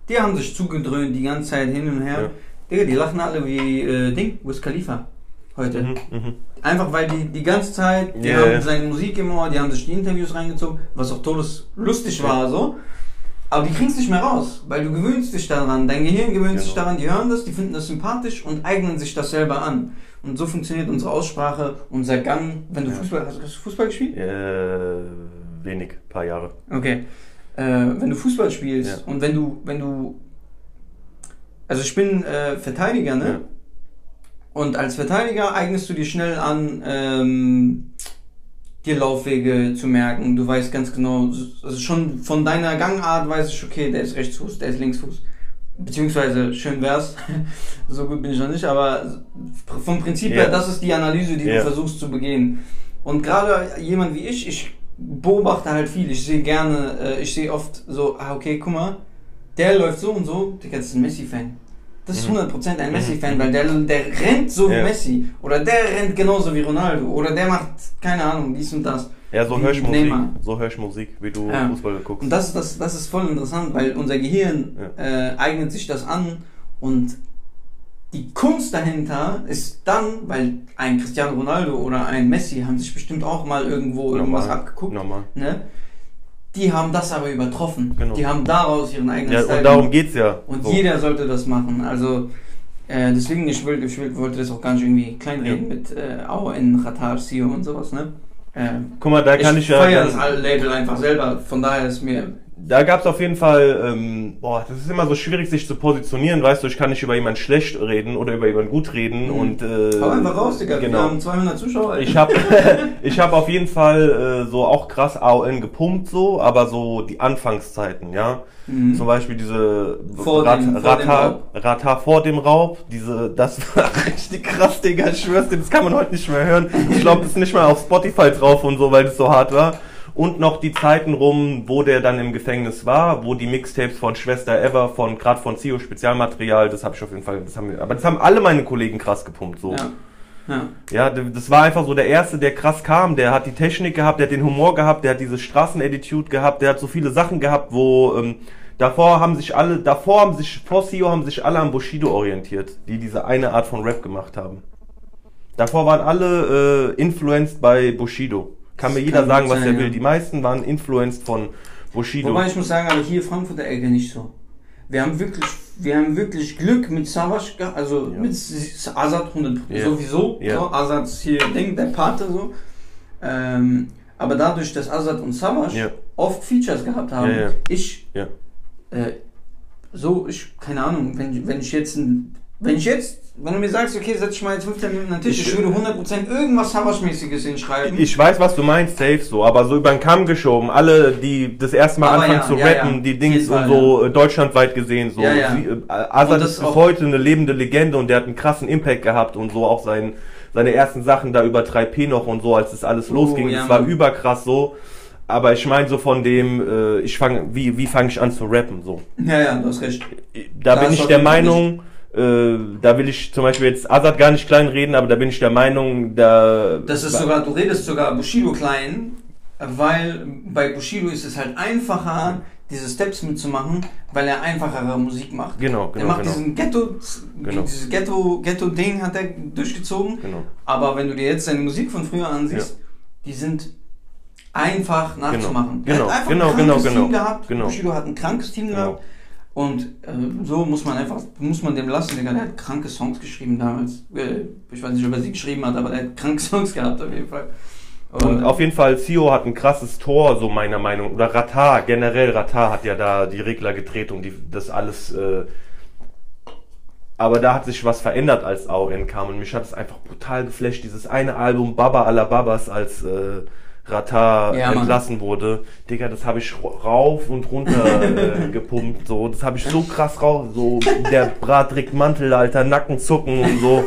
die haben sich zugedröhnt die ganze Zeit hin und her. Ja. Digga, die lachen alle wie äh, Ding, Wiz Khalifa heute. Mhm, mhm. Einfach weil die die ganze Zeit, die Ja, haben seine Musik im Ohr, die haben sich die Interviews reingezogen, was auch todeslustig war so. Aber die kriegen es nicht mehr raus, weil du gewöhnst dich daran, dein Gehirn gewöhnt sich Genau. daran, die hören das, die finden das sympathisch und eignen sich das selber an. Und so funktioniert unsere Aussprache, unser Gang. Wenn du Ja. Fußball, hast, hast du Fußball gespielt? Äh, wenig, paar Jahre. Okay. Äh, wenn du Fußball spielst Ja. und wenn du, wenn du, also ich bin äh, Verteidiger, ne? Ja. Und als Verteidiger eignest du dir schnell an, ähm, dir Laufwege zu merken. Du weißt ganz genau, also schon von deiner Gangart weiß ich, okay, der ist Rechtsfuß, der ist Linksfuß. Beziehungsweise, schön wär's, [laughs] so gut bin ich noch nicht, aber vom Prinzip Ja. her, das ist die Analyse, die Ja. du versuchst zu begehen. Und gerade jemand wie ich, ich beobachte halt viel. Ich sehe gerne, äh, ich sehe oft so, ah, okay, guck mal, der läuft so und so, das ist ein Messi-Fan. Das ist Mhm. 100% ein Mhm. Messi-Fan, weil der, der rennt so wie Ja. Messi. Oder der rennt genauso wie Ronaldo. Oder der macht, keine Ahnung, dies und das. Ja, so Wie hörst Musik, Neymar. so hörst Musik, wie du Ja. Fußball guckst. Und das, ist das, das ist voll interessant, weil unser Gehirn äh, eignet sich das an und die Kunst dahinter ist dann, weil ein Cristiano Ronaldo oder ein Messi haben sich bestimmt auch mal irgendwo irgendwas Normal. abgeguckt, Normal. ne? Die haben das aber übertroffen. Genau. Die haben daraus ihren eigenen Ja, Style und darum gemacht. geht's ja. Und so. jeder sollte das machen. Also äh, deswegen, ich, will, ich will, wollte das auch gar nicht irgendwie kleinreden mit äh, Au in Qatar, Sio und sowas, ne? Äh, Guck mal, da kann ich, ja. feiere dann- das Label einfach selber, von daher ist mir Da gab es auf jeden Fall, ähm, boah, das ist immer so schwierig, sich zu positionieren, weißt du, ich kann nicht über jemanden schlecht reden oder über jemanden gut reden Mhm. und äh, Hau einfach raus, Digga. Wir Genau. haben 200 Zuschauer. Ich habe [laughs] ich hab auf jeden Fall äh, so auch krass AON gepumpt so, aber so die Anfangszeiten, ja. Mhm. Zum Beispiel diese Vor dem- vor dem Rata, Raub. Rata vor dem Raub, diese, das [laughs] war richtig krass, Digga, ich schwör's dir, das kann man heute nicht mehr hören. Ich glaube, das ist nicht mal auf Spotify drauf und so, weil das so hart war. Und noch die Zeiten rum, wo der dann im Gefängnis war, wo die Mixtapes von Schwester Ever, von gerade von Zio Spezialmaterial, das habe ich auf jeden Fall, das haben wir, aber das haben alle meine Kollegen krass gepumpt, so. Ja. Ja. Ja, das war einfach so der Erste, der krass kam. Der hat die Technik gehabt, der hat den Humor gehabt, der hat diese Straßenattitude gehabt, der hat so viele Sachen gehabt, wo ähm, davor haben sich alle, davor haben sich, vor CEO haben sich alle an Bushido orientiert, die diese eine Art von Rap gemacht haben. Davor waren alle äh, influenced bei Bushido. Kann mir jeder kann sagen, was sein, er will. ja. Die meisten waren influenced von Bushido. Wobei ich muss sagen, aber hier Frankfurter Ecke nicht so. Wir haben wirklich, wir haben wirklich Glück mit gehabt, also Ja. mit Azad 100 Ja. sowieso. Ja. So, Azad ist hier Ding, der Pate so. Ähm, aber dadurch, dass Azad und Savage Ja. oft Features gehabt haben, ja. ich, äh, so, ich, keine Ahnung, wenn, wenn ich jetzt ein, wenn ich jetzt, wenn du mir sagst, okay, setz dich mal jetzt 15 Minuten an den Tisch, ich, Ich- würde 100% irgendwas Savage-mäßiges hinschreiben. Ich weiß, was du meinst, safe so, aber so über den Kamm geschoben. Alle, die das erste Mal Aber anfangen ja, zu ja, rappen, ja. die Dings und so äh, deutschlandweit gesehen, so. Ja, ja. Sie, äh, Azad ist bis heute eine lebende Legende und der hat einen krassen Impact gehabt und so auch sein, seine ersten Sachen da über 3P noch und so, als das alles Oh, losging. das war überkrass so. Aber ich meine so von dem, äh, ich fange, wie, wie fange ich an zu rappen, so. ja, ja, du hast recht. Da Da bin ich der Meinung, äh, da will ich zum Beispiel jetzt Azad gar nicht kleinreden, aber da bin ich der Meinung, da... Das ist sogar, du redest sogar Bushido klein, weil bei Bushido ist es halt einfacher, diese Steps mitzumachen, weil er einfachere Musik macht. Genau, er genau, macht genau. diesen Ghetto, Genau. dieses Ghetto, Ghetto-Ding hat er durchgezogen. Genau. Aber wenn du dir jetzt seine Musik von früher ansiehst, die sind einfach nachzumachen. Genau, er hat einfach genau, ein krankes genau, Team genau, gehabt. genau. Bushido hat ein krankes Team Genau. gehabt. Und äh, so muss man einfach, muss man dem lassen, Digga. Der hat kranke Songs geschrieben damals. Äh, ich weiß nicht, ob er sie geschrieben hat, aber der hat kranke [laughs] Songs gehabt auf jeden Fall. Und Äh, auf jeden Fall, Sio hat ein krasses Tor, so meiner Meinung. Oder Ratar, generell Ratar hat ja da die Regler gedreht und die, das alles. Äh, aber da hat sich was verändert, als AON kam. Und mich hat es einfach brutal geflasht. Dieses eine Album, Baba alla Babas, als äh, Ratar Ja, entlassen wurde. Digga, das habe ich rauf und runter äh, [laughs] gepumpt. So, das habe ich so krass rauf. So, der Brat trägt Mantel, Alter, Nacken zucken und so.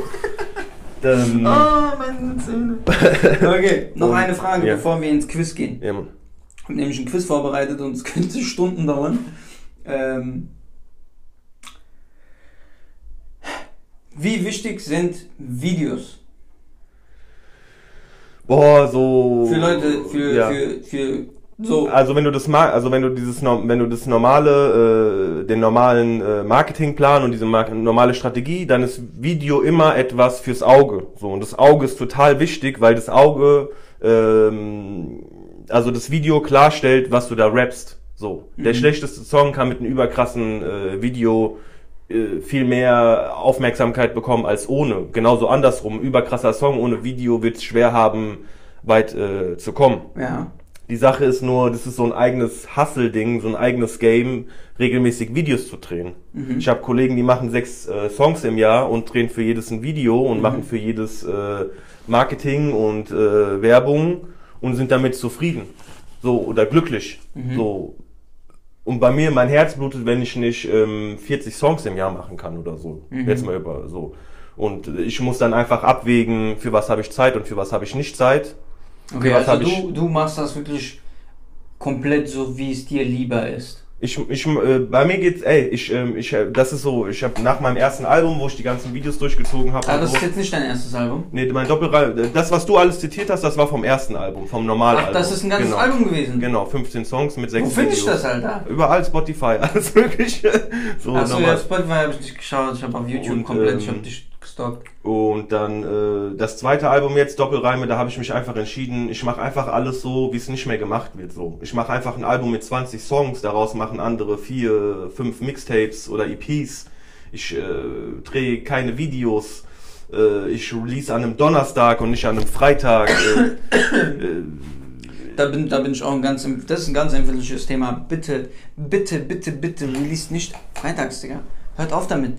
Ähm, Oh, meine Zähne. [laughs] Okay, noch eine Frage, ja. bevor wir ins Quiz gehen. ja, Mann. Ich habe nämlich ein Quiz vorbereitet und es könnte Stunden dauern. Ähm, wie wichtig sind Videos? Boah, so. Für Leute, für, ja. für, für so. Also wenn du das also wenn du dieses wenn du das normale äh, den normalen äh, Marketingplan und diese mar normale Strategie, dann ist Video immer etwas fürs Auge. So und das Auge ist total wichtig, weil das Auge ähm, also das Video klarstellt, was du da rappst. So der schlechteste Song kann mit einem überkrassen äh, Video viel mehr Aufmerksamkeit bekommen als ohne. Genauso andersrum, überkrasser Song ohne Video wird es schwer haben, weit äh, zu kommen. Ja. Die Sache ist nur, das ist so ein eigenes Hustle-Ding, so ein eigenes Game, regelmäßig Videos zu drehen. Ich habe Kollegen, die machen sechs äh, Songs im Jahr und drehen für jedes ein Video und machen für jedes äh, Marketing und äh, Werbung und sind damit zufrieden. So, oder glücklich. So. Und bei mir, mein Herz blutet, wenn ich nicht ähm, 40 Songs im Jahr machen kann oder so. Jetzt mal über so. Und ich muss dann einfach abwägen, für was habe ich Zeit und für was habe ich nicht Zeit. Okay, also du, du machst das wirklich komplett so, wie es dir lieber ist. Ich, ich, äh, bei mir geht's, ey, ich, ähm, ich, äh, das ist so, ich habe nach meinem ersten Album, wo ich die ganzen Videos durchgezogen habe, Aber Ah, das so, ist jetzt nicht dein erstes Album. nee, mein Doppelreim, das, was du alles zitiert hast, das war vom ersten Album, vom normalen Ach, das ist ein ganzes genau. Album gewesen. Genau, 15 Songs mit sechs Wo finde ich das, Alter? Überall Spotify, [laughs] alles mögliche. So Achso, ja, Spotify habe ich nicht geschaut, ich habe auf YouTube Und, komplett, ähm, ich habe dich gestalkt. Und dann äh, das zweite Album jetzt, Doppelreime, da habe ich mich einfach entschieden, ich mache einfach alles so, wie es nicht mehr gemacht wird. So, Ich mache einfach ein Album mit 20 Songs, daraus machen andere vier, fünf Mixtapes oder EPs. Ich äh, drehe keine Videos. Äh, ich release an einem Donnerstag und nicht an einem Freitag. Äh, [coughs] äh, Da bin, da bin ich auch ein ganz, das ist ein ganz empfindliches Thema. Bitte, bitte, bitte, bitte, release nicht freitags, Digga. Hört auf damit.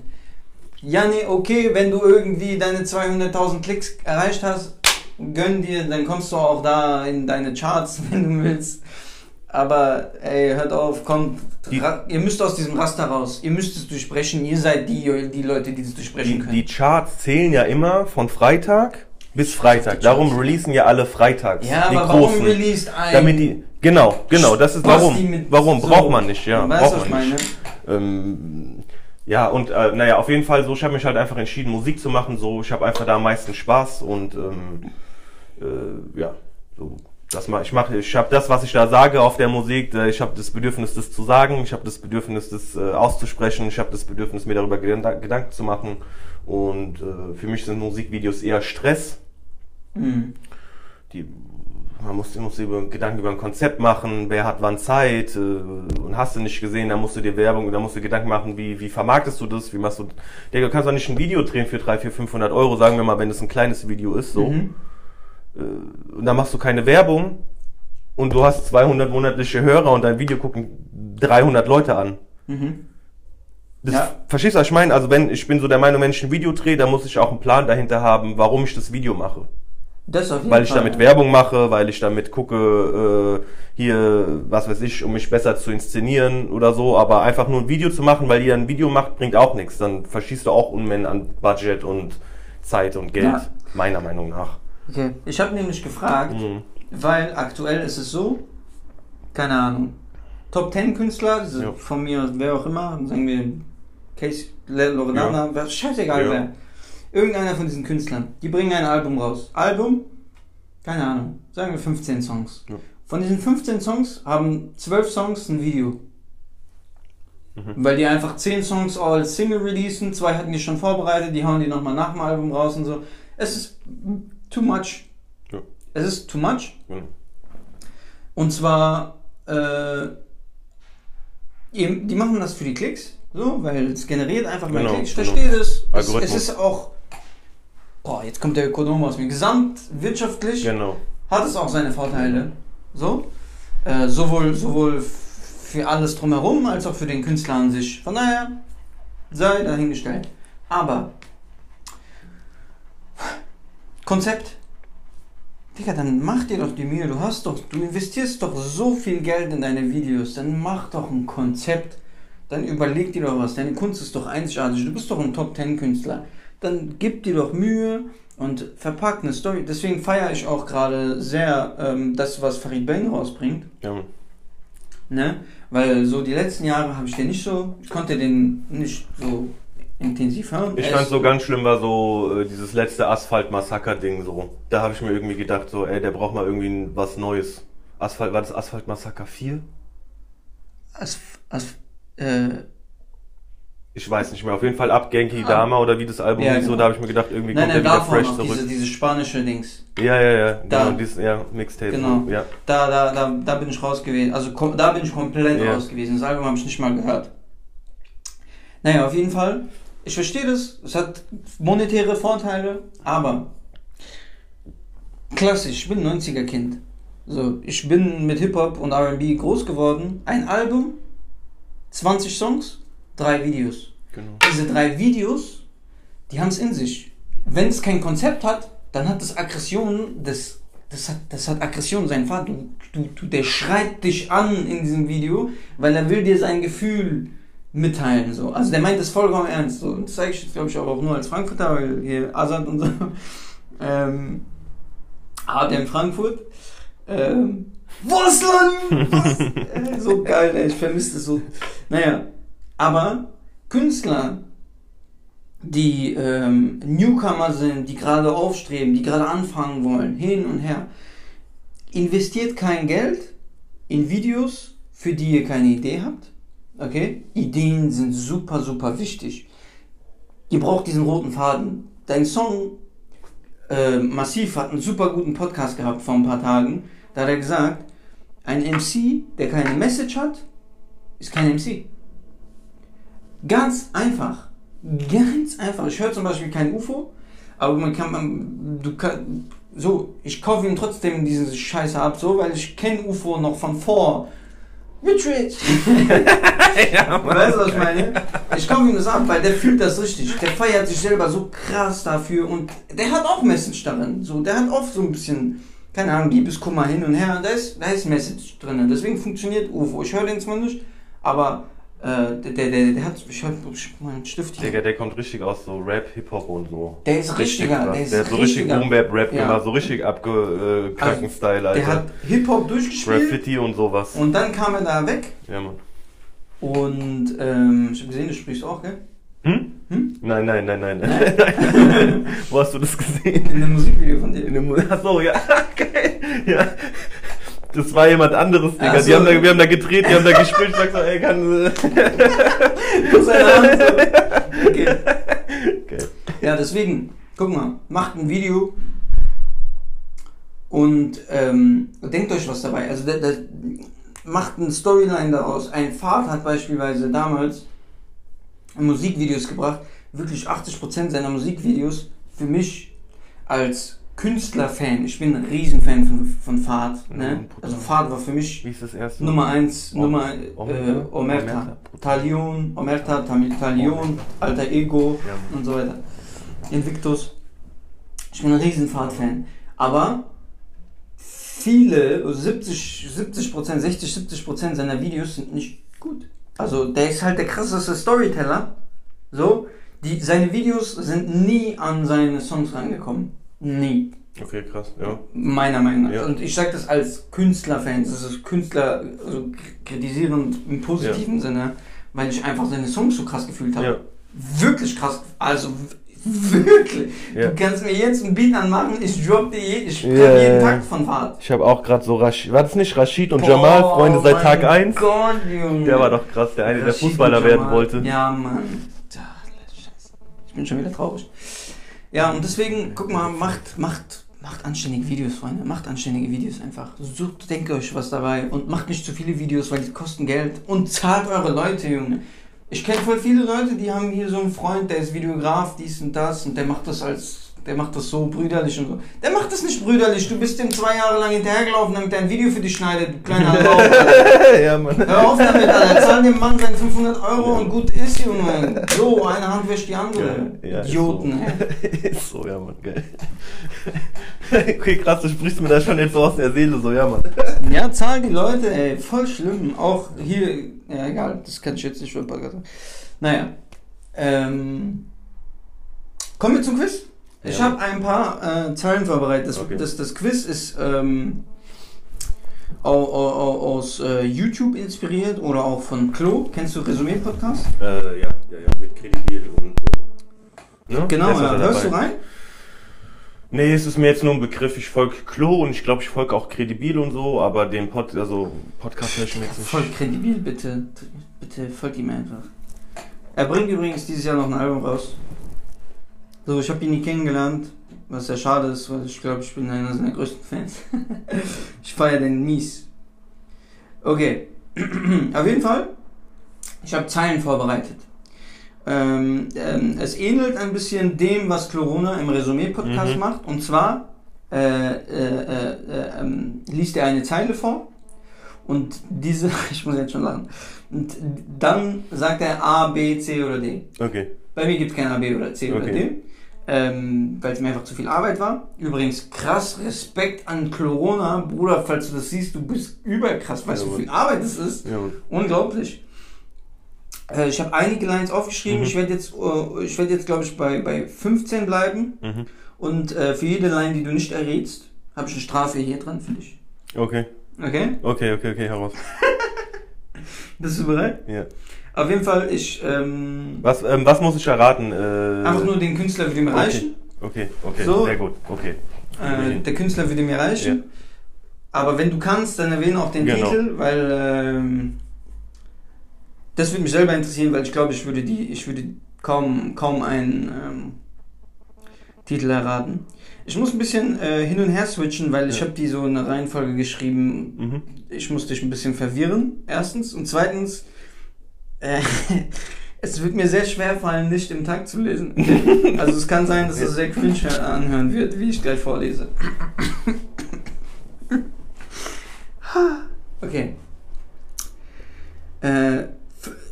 Ja, nee, okay, wenn du irgendwie deine 200.000 Klicks erreicht hast, gönn dir, dann kommst du auch da in deine Charts, [laughs] wenn du willst. Aber, ey, hört auf, kommt, Die- ihr müsst aus diesem Raster raus. Ihr müsst es durchbrechen, ihr seid die, die Leute, die das durchbrechen die, können. die Charts zählen ja immer von Freitag bis Freitag. Darum releasen ja alle freitags. ja, die aber warum großen. released ein... Damit die, genau, genau, das ist warum. Warum so- braucht man nicht, ja, Weißt braucht du, was ich man meine? nicht. Ähm, ja, und äh, naja, auf jeden Fall so, ich habe mich halt einfach entschieden, Musik zu machen, so, ich habe einfach da am meisten Spaß und ähm, äh, ja, so, das mach, ich mache, ich habe das, was ich da sage auf der Musik, äh, ich habe das Bedürfnis, das zu sagen, ich habe das Bedürfnis, das äh, auszusprechen, ich habe das Bedürfnis, mir darüber Gedank Gedanken zu machen. Und äh, für mich sind Musikvideos eher Stress, Mhm. die man muss, muss über Gedanken über ein Konzept machen, wer hat wann Zeit äh, und hast du nicht gesehen, dann musst du dir Werbung, dann musst du Gedanken machen, wie, wie vermarktest du das, wie machst du, Digga, du kannst doch nicht ein Video drehen für 3, 4, 500 Euro, sagen wir mal, wenn es ein kleines Video ist, so, Mhm. äh, und dann machst du keine Werbung und du hast 200 monatliche Hörer und dein Video gucken 300 Leute an. Mhm. Das, Ja. Verstehst du, was ich meine? Also wenn, ich bin so der Meinung, wenn ich ein Video drehe, dann muss ich auch einen Plan dahinter haben, warum ich das Video mache. Weil ich Fall. damit Werbung mache, weil ich damit gucke, äh, hier, was weiß ich, um mich besser zu inszenieren oder so. Aber einfach nur ein Video zu machen, weil ihr ein Video macht, bringt auch nichts. Dann verschießt du auch Unmengen an Budget und Zeit und Geld, Ja. meiner Meinung nach. Okay. Ich habe nämlich gefragt, Mhm. weil aktuell ist es so, keine Ahnung, Top 10 Künstler, also Ja. von mir, wer auch immer, sagen wir Case, Loredana, wer- scheißegal Ja. wer. Irgendeiner von diesen Künstlern, die bringen ein Album raus. Album, keine Ahnung, sagen wir 15 Songs. Ja. Von diesen 15 Songs haben 12 Songs ein Video. Mhm. Weil die einfach 10 Songs als Single releasen, zwei hatten die schon vorbereitet, die hauen die nochmal nach dem Album raus und so. Es ist too much. Ja. Es ist too much. Mhm. Und zwar, äh, die die machen das für die Klicks, so, weil es generiert einfach mehr Genau, Klicks. Ich genau. verstehe das. Es, es ist auch, boah, jetzt kommt der Ökonom aus mir. Gesamtwirtschaftlich Genau. hat es auch seine Vorteile. So. Äh, sowohl, sowohl für alles drumherum als auch für den Künstler an sich. Von daher sei dahingestellt. Aber Konzept. Digga, dann mach dir doch die Mühe. Du hast doch, du investierst doch so viel Geld in deine Videos. Dann mach doch ein Konzept. Dann überleg dir doch was. Deine Kunst ist doch einzigartig. Du bist doch ein Top Ten Künstler. Dann gib dir doch Mühe und verpack eine Story. Deswegen feiere ich auch gerade sehr ähm, das, was Farid Bang rausbringt. Ja. Ne? Weil so die letzten Jahre habe ich den nicht so, ich konnte den nicht so intensiv hören. Ich fand ist- so ganz schlimm war so äh, dieses letzte Asphalt-Massaker-Ding so. Da habe ich mir irgendwie gedacht, so, ey, der braucht mal irgendwie was Neues. Asphalt, war das Asphalt-Massaker 4? As, as, äh, Ich weiß nicht mehr. Auf jeden Fall ab Genki Ah. Dama oder wie das Album Ja, hieß, so, genau. da habe ich mir gedacht, irgendwie nein, kommt nein, er wieder fresh noch, zurück. diese, diese spanische Dings. Ja, ja, ja. Da. Genau, dieses, ja, Mixtape. Genau. Ja. Da, da, da, da bin ich raus gewesen. Also da bin ich komplett Ja. raus gewesen. Das Album habe ich nicht mal gehört. Naja, auf jeden Fall. Ich verstehe das. Es hat monetäre Vorteile, aber klassisch, ich bin ein 90er Kind. So, ich bin mit Hip-Hop und RB groß geworden. Ein Album, 20 Songs, drei Videos. Genau. Diese drei Videos, die haben es in sich. Wenn es kein Konzept hat, dann hat es Aggression, das, das, hat, das hat Aggression, sein Vater. Du, du, du, der schreit dich an in diesem Video, weil er will dir sein Gefühl mitteilen. So. Also der meint das vollkommen ernst. So. Und das zeige ich jetzt, glaube ich, auch, nur als Frankfurter, weil hier Azad und so. [laughs] Ähm, hat er in Frankfurt. Ähm, Mann? Was? [laughs] Äh, so geil, ey, ich vermisse das so. Naja, aber Künstler, die ähm, Newcomer sind, die gerade aufstreben, die gerade anfangen wollen, hin und her, investiert kein Geld in Videos, für die ihr keine Idee habt. Okay? Ideen sind super, super wichtig. Ihr braucht diesen roten Faden. Dein Song äh, Massiv hat einen super guten Podcast gehabt vor ein paar Tagen. Da hat er gesagt, ein MC, der keine Message hat, ist kein MC. Ganz einfach. Ganz einfach. Ich höre zum Beispiel kein UFO, aber man kann, man, du kann, so, ich kaufe ihm trotzdem diese Scheiße ab, so, weil ich kenne UFO noch von vor. Rich Rich. [laughs] ja, Weißt du, was ich meine? Ich kaufe ihm das ab, weil der fühlt das richtig. Der feiert sich selber so krass dafür und der hat auch Message darin. So, der hat oft so ein bisschen, keine Ahnung, Liebeskummer hin und her. Da ist, da ist Message drin. Deswegen funktioniert UFO. Ich höre den zwar nicht, aber der, der, der, der hat, ich habe meinen Stift hier. Digga, der kommt richtig aus so Rap, Hip-Hop und so. Der ist richtiger, krass. der ist der hat so richtig richtiger. Boom-Bap-Rap Ja. gemacht, so richtig abgekranken Style, Alter. Der hat Hip-Hop durchgespielt Graffiti und sowas. und dann kam er da weg ja, Mann. und ähm, ich habe gesehen, du sprichst auch, gell? Hm? Hm? Nein, nein, nein, nein. nein. [laughs] Wo hast du das gesehen? In dem Musikvideo von dir. In dem [laughs] Achso, ja. [laughs] Okay. Ja. Das war jemand anderes, Digga. So. Die haben da, wir haben da gedreht, die haben da gespielt. Ich sag so, ey, kann. [laughs] Seine Hand so. Okay. Okay. Ja, deswegen, guck mal, macht ein Video und ähm, denkt euch was dabei. Also, der, der, macht eine Storyline daraus. Ein Fahrt hat beispielsweise damals Musikvideos gebracht. Wirklich 80% seiner Musikvideos für mich als Künstlerfan. Ich bin ein Riesenfan von, von Fahrt. Ne? Also Fahrt war für mich? Nummer 1, Om- Nummer Omerta? äh, Omerta, Omerta. Talion, Omerta, Tamil- Talion, Alter Ego Ja, und so weiter. Invictus. Ich bin ein Riesenfahrt-Fan. Aber viele, also 70, 70 Prozent, 60, 70 Prozent seiner Videos sind nicht gut. Also der ist halt der krasseste Storyteller. So, die, seine Videos sind nie an seine Songs rangekommen. Nie. Okay, krass, ja. Meiner Meinung nach. Ja. Und ich sage das als Künstlerfan, das ist Künstler also kritisierend im positiven Sinne, weil ich einfach seine Songs so krass gefühlt habe. Ja. Wirklich krass. Also wirklich. Ja. Du kannst mir jetzt einen Beat anmachen, ich drop dir je, ich kann Ja, jeden ja, ja. von Fahrt. Ich habe auch gerade so Rashid. War das nicht Rashid und Jamal, Boah, Freunde seit Tag 1? Gott, Junge. Der war doch krass, der eine, der Fußballer werden Jamal. wollte. Ja, Mann. Ja. Ich bin schon wieder traurig. Ja, und deswegen, guck mal, macht, macht, macht anständige Videos, Freunde. Macht anständige Videos einfach. Sucht, denkt euch was dabei und macht nicht zu viele Videos, weil die kosten Geld. Und zahlt eure Leute, Junge. Ich kenne voll viele Leute, die haben hier so einen Freund, der ist Videograf, dies und das, und der macht das als, der macht das so brüderlich und so. Der macht das nicht brüderlich. Du bist dem zwei Jahre lang hinterhergelaufen, damit er ein Video für dich schneidet, du kleiner [laughs] ja, Mann. Hör auf damit, Alter. Zahl dem Mann seine 500 Euro und gut ist, Junge. So, eine Hand wäscht die andere. Ja, ja, Idioten, so. [laughs] ey. So, ja, Mann, geil. [laughs] okay, krass, du sprichst mir da schon jetzt so aus der Seele, so, ja, Mann. Ja, zahlen die Leute, ey. Voll schlimm. Auch hier, ja, egal, das kann ich jetzt nicht Podcast. Naja. Ähm, kommen wir zum Quiz. Ich Ja. habe ein paar äh, Zahlen vorbereitet. Das, Okay. das, das Quiz ist ähm, au, au, au, aus äh, YouTube inspiriert oder auch von Klo. Kennst du Resümee-Podcast? Äh, ja, ja, ja, mit Kredibil und so. Ne? Genau, ja. hörst du rein? Nee, es ist mir jetzt nur ein Begriff. Ich folge Klo und ich glaube, ich folge auch Credibil und so, aber den Pod, also Podcast höre ich mir jetzt nicht. Voll kredibil, bitte. Bitte folgt ihm einfach. Er bringt übrigens dieses Jahr noch ein Album raus. So, ich habe ihn nie kennengelernt, was sehr schade ist, weil ich glaube, ich bin einer seiner größten Fans. [laughs] ich feiere den mies. Okay. [clears throat] Auf jeden Fall, ich habe Zeilen vorbereitet. Ähm, ähm, es ähnelt ein bisschen dem, was Corona im Resümee-Podcast Mhm. macht. Und zwar äh, äh, äh, äh, ähm, liest er eine Zeile vor und diese, [laughs] ich muss jetzt schon lachen, und dann sagt er A, B, C oder D. Okay. Bei mir gibt es kein A, B oder C oder Okay. D, ähm, weil es mir einfach zu viel Arbeit war. Übrigens, krass Respekt an Corona, Bruder, falls du das siehst, du bist überkrass, weißt du, Ja, wie viel Arbeit es ist? Ja. Unglaublich. Äh, ich habe einige Lines aufgeschrieben. Mhm. Ich werde jetzt, äh, ich werde jetzt, glaube ich, bei, bei 15 bleiben. Mhm. Und äh, für jede Line, die du nicht errätst, habe ich eine Strafe hier dran für dich. Okay. Okay? Okay, okay, okay, heraus. [laughs] Bist du bereit? Ja. Auf jeden Fall, ich ähm, Was, ähm, was muss ich erraten? Äh, einfach nur den Künstler würde mir okay. reichen. Okay, okay, So. sehr gut. Okay. Äh, der Künstler würde mir reichen. Aber wenn du kannst, dann erwähne auch den Genau. Titel, weil ähm, das würde mich selber interessieren, weil ich glaube, ich würde die, ich würde kaum, kaum einen ähm, Titel erraten. Ich muss ein bisschen äh, hin und her switchen, weil ich Ja. habe die so in einer Reihenfolge geschrieben. Mhm. Ich muss dich ein bisschen verwirren, erstens. Und zweitens, äh, [laughs] es wird mir sehr schwer fallen, nicht im Takt zu lesen. [laughs] Also es kann sein, dass es sehr cringe anhören wird, wie ich gleich vorlese. [laughs] Okay. Äh, f-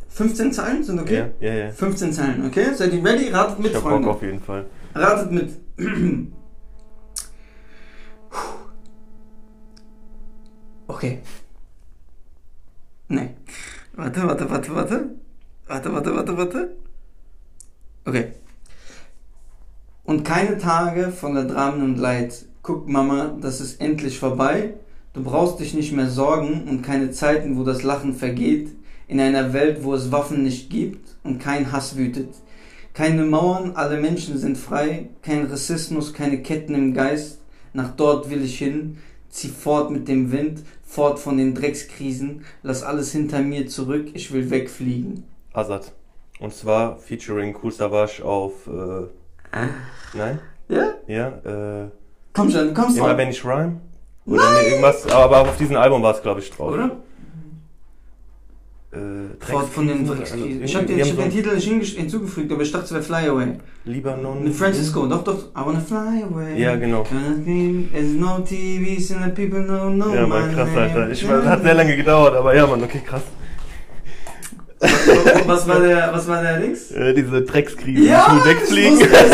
15 Zeilen sind okay? Ja, ja, ja. 15 Zeilen, okay? Seid ihr ready? Ratet mit, Ich hab Bock Freunde. auf jeden Fall. Ratet mit. [clears throat] Okay. Nee. Warte, warte, warte, warte. Warte, warte, warte, warte. Okay. Und keine Tage voller Dramen und Leid. Guck, Mama, das ist endlich vorbei. Du brauchst dich nicht mehr sorgen und keine Zeiten, wo das Lachen vergeht. In einer Welt, wo es Waffen nicht gibt und kein Hass wütet. Keine Mauern, alle Menschen sind frei. Kein Rassismus, keine Ketten im Geist. Nach dort will ich hin. Zieh fort mit dem Wind, fort von den Dreckskrisen. Lass alles hinter mir zurück, ich will wegfliegen. Azad. Und zwar featuring Cool Savage auf. Äh, nein? Ja? Ja, äh. Komm schon, kommst Immer dran. wenn ich rhyme? Oder nee, irgendwas, aber auf diesem Album war es, glaube ich, drauf. Oder? Äh, Fort von den also Ich habe den, die ich hab den so Titel nicht hinzugefügt, aber ich dachte, es wäre Fly Away. Libanon. Mit Francisco, doch, doch. I wanna fly away. Ja, genau. There's no TVs and the people don't know Ja, my Mann, krass. Alter. Ich, weiß, hat sehr lange gedauert, aber ja, Mann, okay, krass. Was war der, was war der Links? Äh, diese Dreckskrise. Ja, ich will ich wegfliegen. wusste es.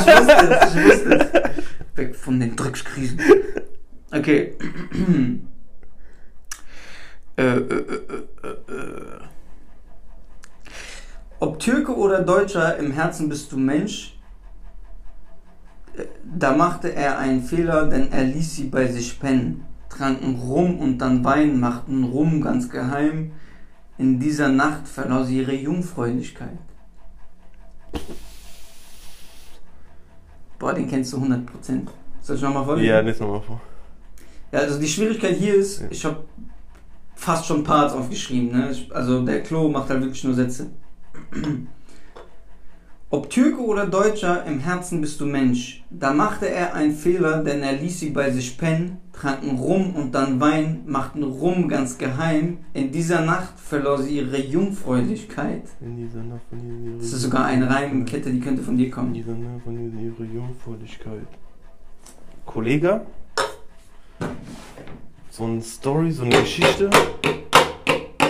Ich wusste es. Ich wusste es. [laughs] Weg von den Dreckskrisen. Okay. Äh, äh, äh. Ob Türke oder Deutscher, im Herzen bist du Mensch. Da machte er einen Fehler, denn er ließ sie bei sich pennen. Tranken Rum und dann Wein, machten Rum ganz geheim. In dieser Nacht verlor sie ihre Jungfräulichkeit. Boah, den kennst du 100%. Soll ich nochmal vorlesen? Ja, lies nochmal vor. Ja, also die Schwierigkeit hier ist, Ja. ich habe fast schon Parts aufgeschrieben. Ne? Also der Klo macht halt wirklich nur Sätze. Ob Türke oder Deutscher, im Herzen bist du Mensch. Da machte er einen Fehler, denn er ließ sie bei sich pennen, tranken Rum und dann Wein, machten Rum ganz geheim. In dieser Nacht verlor sie ihre Jungfräulichkeit. In dieser Nacht von ihrer Das ist sogar eine Reimkette, die könnte von dir In kommen. dieser Nacht von ihrer Jungfräulichkeit. Kollege? So eine Story, so eine Geschichte?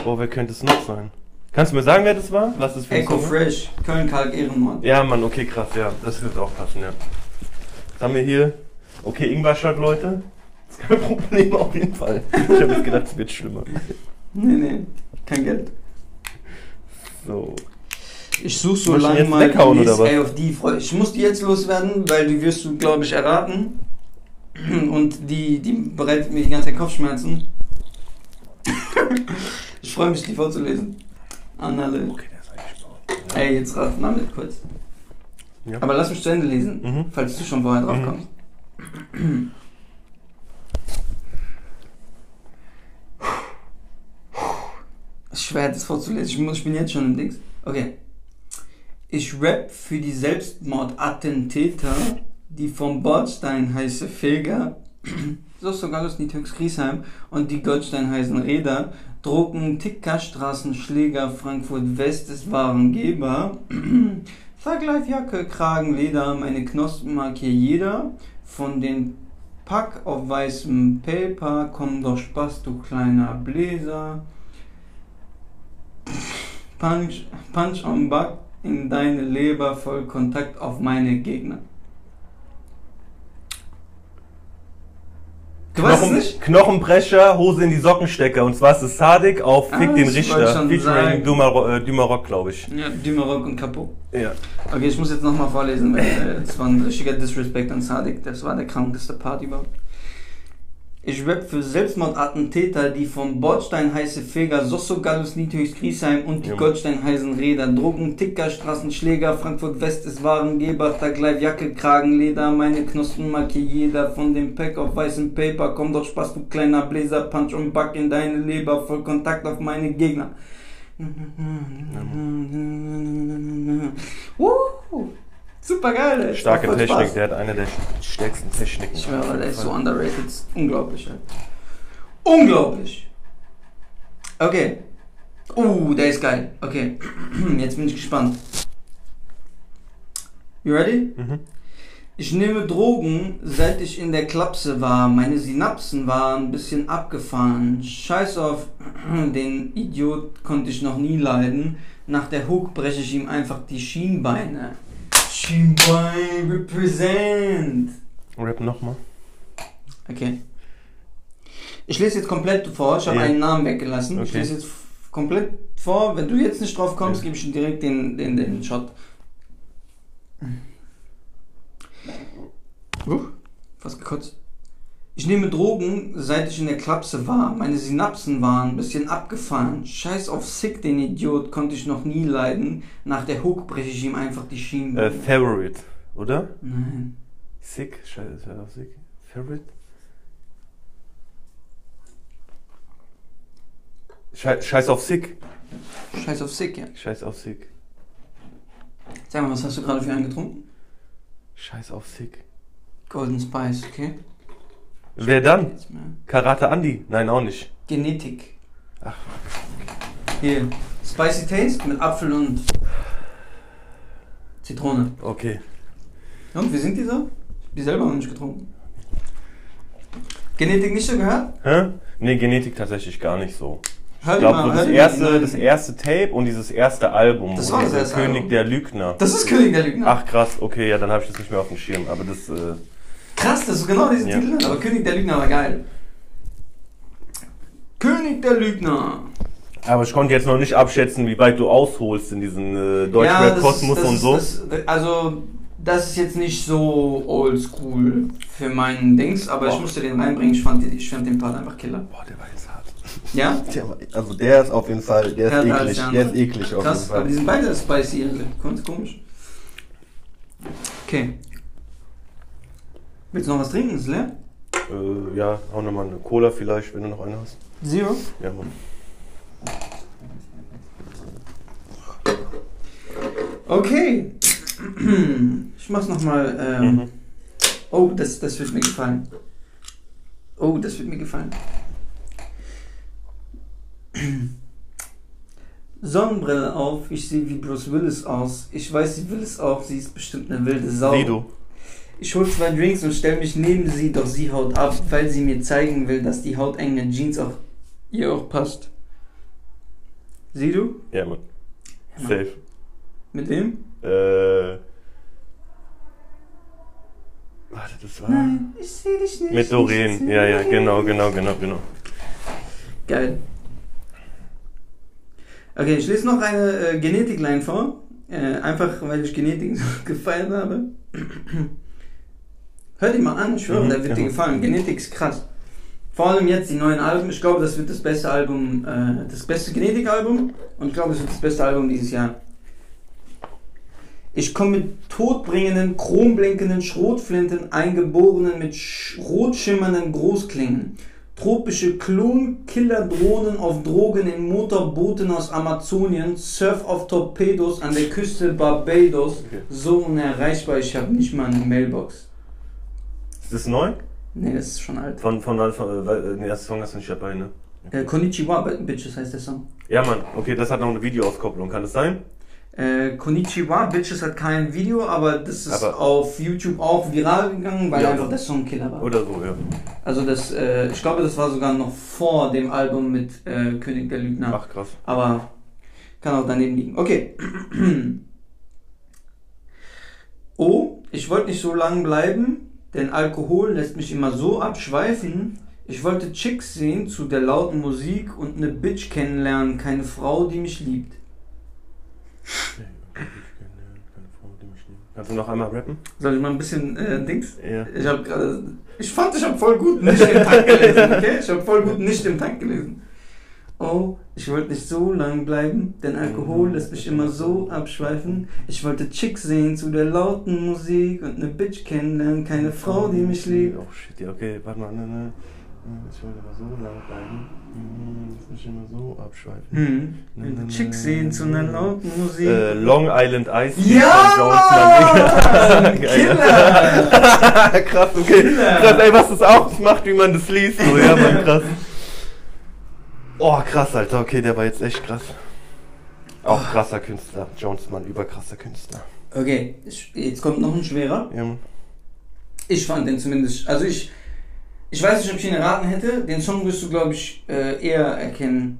Boah, wer könnte es noch sein? Kannst du mir sagen, wer das war? Was ist für Echo? Fresh, Köln Kalk Ehrenmord. Ja, Mann, okay, krass, ja. Das wird auch passen, ja. Jetzt haben wir hier. Okay, Ingwer-Shot, Leute. Das ist kein [laughs] Problem auf jeden Fall. Ich habe jetzt gedacht, es wird schlimmer. Nee, nee, kein Geld. So. Ich suche so lange mal weghauen, oder was? A of D. Freu- Ich muss die jetzt loswerden, weil die wirst du, glaube ich, erraten. [clears throat] Und die, die bereitet mir die ganze Zeit Kopfschmerzen. [laughs] ich freue mich, die vorzulesen. An alle. Okay, der ist eigentlich. Ey, jetzt rat mal mit kurz. Ja. Aber lass mich zu Ende lesen, Mhm. falls du schon vorher drauf Mhm. kommst. [clears throat] Schwer, das vorzulesen. Ich, muss, ich bin jetzt schon im Dings. Okay. Ich rap für die Selbstmordattentäter, die vom Bordstein heiße Feger, [clears throat] so sogar das Niedhöchst Griesheim und die Goldstein heißen Räder, Drogen, Tickerstraßen, Schläger, Frankfurt West ist Warengeber, [clears throat] Vergleifjacke, Kragen, Leder, meine Knospen mag hier jeder, von den Pack auf weißem Paper, komm doch Spaß, du kleiner Bläser. Punch, Punch on Back in deine Leber, voll Kontakt auf meine Gegner. Du weißt es Knochen, nicht? Knochenbrecher, Hose in die Sockenstecker. Und zwar ist es Sadik auf Fick Ah, den ich wollte Richter. Featuring sagen. Dumarok, äh, Dumarok glaube ich. Ja, Dümerock und Capo. Ja. Okay, ich muss jetzt nochmal vorlesen, weil äh, das war ein richtiger Disrespect an Sadik. Das war der krankeste Part überhaupt. Ich rap für Selbstmordattentäter, die vom Bordstein heiße Feger, Sosso Gallus Niedhöchst Griesheim und die Ja. Goldstein heißen Räder, Drogen, Ticker, Straßenschläger, Frankfurt West ist Warengeber, Vergleich, Jacke, Kragen, Leder, meine Knospen hier jeder, von dem Pack auf weißem Paper, komm doch Spaß, du kleiner Bläser, Punch und Back in deine Leber, voll Kontakt auf meine Gegner. Uh, super geil, ey. Starke Technik, Spaß. der hat eine der stärksten Techniken. Ich schwöre, der ist so underrated. Unglaublich, ey. Unglaublich. Okay. Uh, der ist geil. Okay. [clears throat] Jetzt bin ich gespannt. You ready? Mhm. Ich nehme Drogen, seit ich in der Klapse war. Meine Synapsen waren ein bisschen abgefahren. Scheiß auf [clears throat] den Idiot konnte ich noch nie leiden. Nach der Hook breche ich ihm einfach die Schienbeine. Schienbein represent. Rap nochmal. Okay. Ich lese jetzt komplett vor. Ich habe Ja. einen Namen weggelassen. Ich Okay. lese jetzt komplett vor. Wenn du jetzt nicht drauf kommst, Ja. gebe ich dir direkt den, den, den Shot. Uh, fast gekotzt. Ich nehme Drogen, seit ich in der Klapse war. Meine Synapsen waren ein bisschen abgefahren. Scheiß auf Sick, den Idiot, konnte ich noch nie leiden. Nach der Hook breche ich ihm einfach die Schienen. Äh, Favorite, oder? Nein. Sick, scheiße, auf Sick. Favorite? Schei- Scheiß auf Sick. Scheiß auf Sick, ja. Scheiß auf Sick. Sag mal, was hast du gerade für einen getrunken? Scheiß auf Sick. Golden Spice, okay? Wer dann? Karate Andy? Nein, auch nicht. Genetik. Ach. Hier. Spicy Taste mit Apfel und Zitrone. Okay. Und wie sind die so? Die selber noch nicht getrunken. Genetik nicht so gehört? Hä? Nee, Genetik tatsächlich gar nicht so. Hör Ich glaube, mal, so das erste, das erste Tape und dieses erste Album. Das war das erste König Album. der Lügner. Das ist König der Lügner. Ach krass, okay, ja, dann habe ich das nicht mehr auf dem Schirm. Aber das, äh, Krass, das ist genau diesen Ja. Titel. Aber König der Lügner war geil. König der Lügner. aber ich konnte jetzt noch nicht abschätzen, wie weit du ausholst in diesen äh, Deutschrap-Kosmos ist- und ist- so. Das, also, das ist jetzt nicht so oldschool für meinen Dings, aber ich Boah. musste den reinbringen. Ich fand, den- ich fand den Part einfach killer. Boah, der war jetzt hart. Ja? [laughs] Der war, also der ist auf jeden Fall, der ist Härter als eklig. der Der ist eklig auf Krass, jeden aber Fall. die sind beide spicy, also ganz komisch. Okay. Willst du noch was trinken? Ist leer? Äh, ja, hau nochmal eine Cola vielleicht, wenn du noch eine hast. Zero? Ja, Mann. Okay. [clears throat] Ich mach's nochmal. Ähm, Mhm. Oh, das, das wird mir gefallen. Oh, das wird mir gefallen. [clears throat] Sonnenbrille auf, ich sehe wie Bruce Willis aus. Ich weiß, sie will es auch, sie ist bestimmt eine wilde Sau. Sido. Ich hol zwei Drinks und stell mich neben sie, doch sie haut ab, weil sie mir zeigen will, dass die hautenge Jeans auch ihr auch passt. Sieh du? Ja, Mann. Ja. Safe. Mit wem? Äh. Warte, das war. ich seh dich nicht. Mit Doreen. Ja, ja, genau, genau, genau, genau. Geil. Okay, ich lese noch eine äh, Genetikline vor. Äh, einfach, weil ich Genetik so [laughs] gefeiert habe. Hör die mal an, ich schwöre, Mhm, der wird dir ja. gefallen. Genetik ist krass. Vor allem jetzt die neuen Alben. Ich glaube, das wird das beste Album, äh, das beste Genetik-Album. Und ich glaube, es wird das beste Album dieses Jahr. Ich komme mit todbringenden, chromblinkenden Schrotflinten, eingeborenen mit sch rot schimmernden Großklingen. Tropische Klonkillerdrohnen auf Drogen in Motorbooten aus Amazonien, Surf auf Torpedos an der Küste Barbados. Okay. So unerreichbar, ich habe nicht mal eine Mailbox. Ist das neu? Nee, das ist schon alt. Von, von, von, äh, nee, das Song hast du nicht dabei, ne? Äh, Konnichiwa Bitches heißt der Song. Ja, Mann, okay, das hat noch eine Videoauskopplung, kann das sein? Äh, Konnichiwa Bitches hat kein Video, aber das ist Aber- auf YouTube auch viral gegangen, weil Ja. einfach der Song Killer war. Oder so, ja. Also das, äh, ich glaube, das war sogar noch vor dem Album mit äh, König der Lügner. Ach, krass. Aber kann auch daneben liegen. Okay. [clears throat] Oh, ich wollte nicht so lange bleiben, denn Alkohol lässt mich immer so abschweifen. Ich wollte Chicks sehen zu der lauten Musik und eine Bitch kennenlernen, keine Frau, die mich liebt. Kannst du noch einmal rappen? Soll ich mal ein bisschen äh, Dings? Ja. Ich habe gerade, ich fand, ich habe voll gut nicht im Takt gelesen, okay? Ich habe voll gut nicht im Takt gelesen. Oh, ich wollte nicht so lang bleiben, denn Alkohol lässt mich immer so abschweifen. Ich wollte Chicks sehen zu der lauten Musik und eine Bitch kennenlernen, keine Frau, die mich liebt. Oh shit, ja, okay, warte mal, ne, ne. Ich wollte aber so lang bleiben. Hm, Das ist immer so abschweifen. Hm. Ich wollte Chicks sehen zu einer lauten Musik. Äh, Long Island Ice Ja. [laughs] Killer! [laughs] krass, okay. Killer. Krass, ey, was das auch macht, wie man das liest. So, ja, Mann, krass. Oh, krass, Alter. Okay, der war jetzt echt krass. Auch krasser Künstler. Jones, Mann, überkrasser Künstler. Okay, jetzt kommt noch ein schwerer. Ja. Ich fand den zumindest, also ich, ich weiß nicht, ob ich ihn erraten hätte. Den Song wirst du, glaube ich, äh, eher erkennen.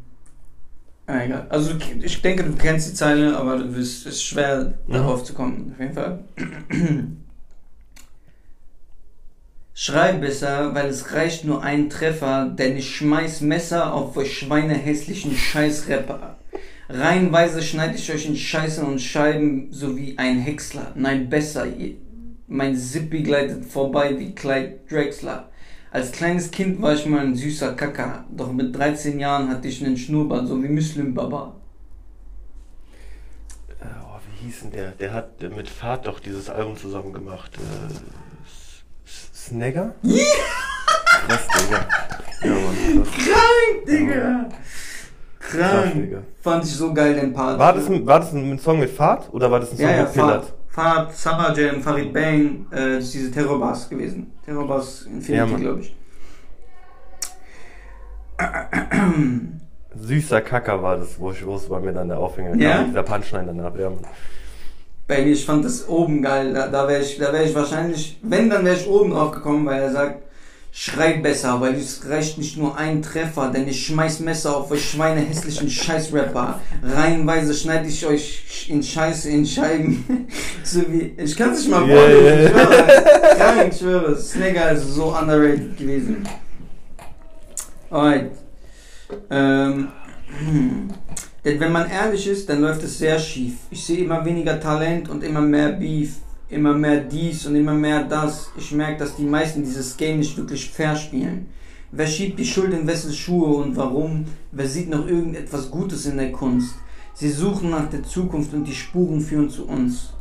Ah, egal. Also ich denke, du kennst die Zeile, aber du wirst, es ist schwer, Mhm. darauf zu kommen. Auf jeden Fall. [clears throat] Schrei besser, weil es reicht nur ein Treffer, denn ich schmeiß Messer auf euch schweinehässlichen Scheißrapper. Reihenweise schneid ich euch in Scheißen und Scheiben, so wie ein Häcksler. Nein, besser, mein Zippi gleitet vorbei wie Clyde Drexler. Als kleines Kind war ich mal ein süßer Kacker, doch mit 13 Jahren hatte ich einen Schnurrbart, so wie Muslim Baba. Äh, oh, wie hieß denn der? Der hat mit Fahrt doch dieses Album zusammen gemacht. Äh, Snagger? Ja! Krass, Digga. Ja, Mann, krass. Krank, Digga! Krass, Krank! Digga. Fand ich so geil, den Part. War das, ein, war das ein Song mit Fahrt oder war das ein Song ja, ja, mit Pillard? Fahrt, Fahrt, Summer Jam, Farid Bang, äh, das ist diese Terrorbars gewesen. Terrorbars Ja, Infinity, Mann. glaube ich. Süßer Kacker war das, wo ich wo es bei mir dann der Aufhänger Ja? kam. Dieser Punchline danach. Ja, Mann. Baby, ich fand das oben geil. Da, da wäre ich, da wär ich wahrscheinlich, wenn, dann wäre ich oben drauf gekommen, weil er sagt, schrei besser, weil es reicht nicht nur ein Treffer, denn ich schmeiß Messer auf euch schweinehässlichen Scheißrapper. Reihenweise schneide ich euch in Scheiße in Scheiben. [laughs] so wie, ich kann es nicht mal vorlesen, ja, ich schwöre. Krank, ich schwöre. Snagger ist so underrated gewesen. Alright. Ähm, hm. Denn wenn man ehrlich ist, dann läuft es sehr schief. Ich sehe immer weniger Talent und immer mehr Beef, immer mehr dies und immer mehr das. Ich merke, dass die meisten dieses Game nicht wirklich fair spielen. Wer schiebt die Schuld in wessen Schuhe und warum? Wer sieht noch irgendetwas Gutes in der Kunst? Sie suchen nach der Zukunft und die Spuren führen zu uns.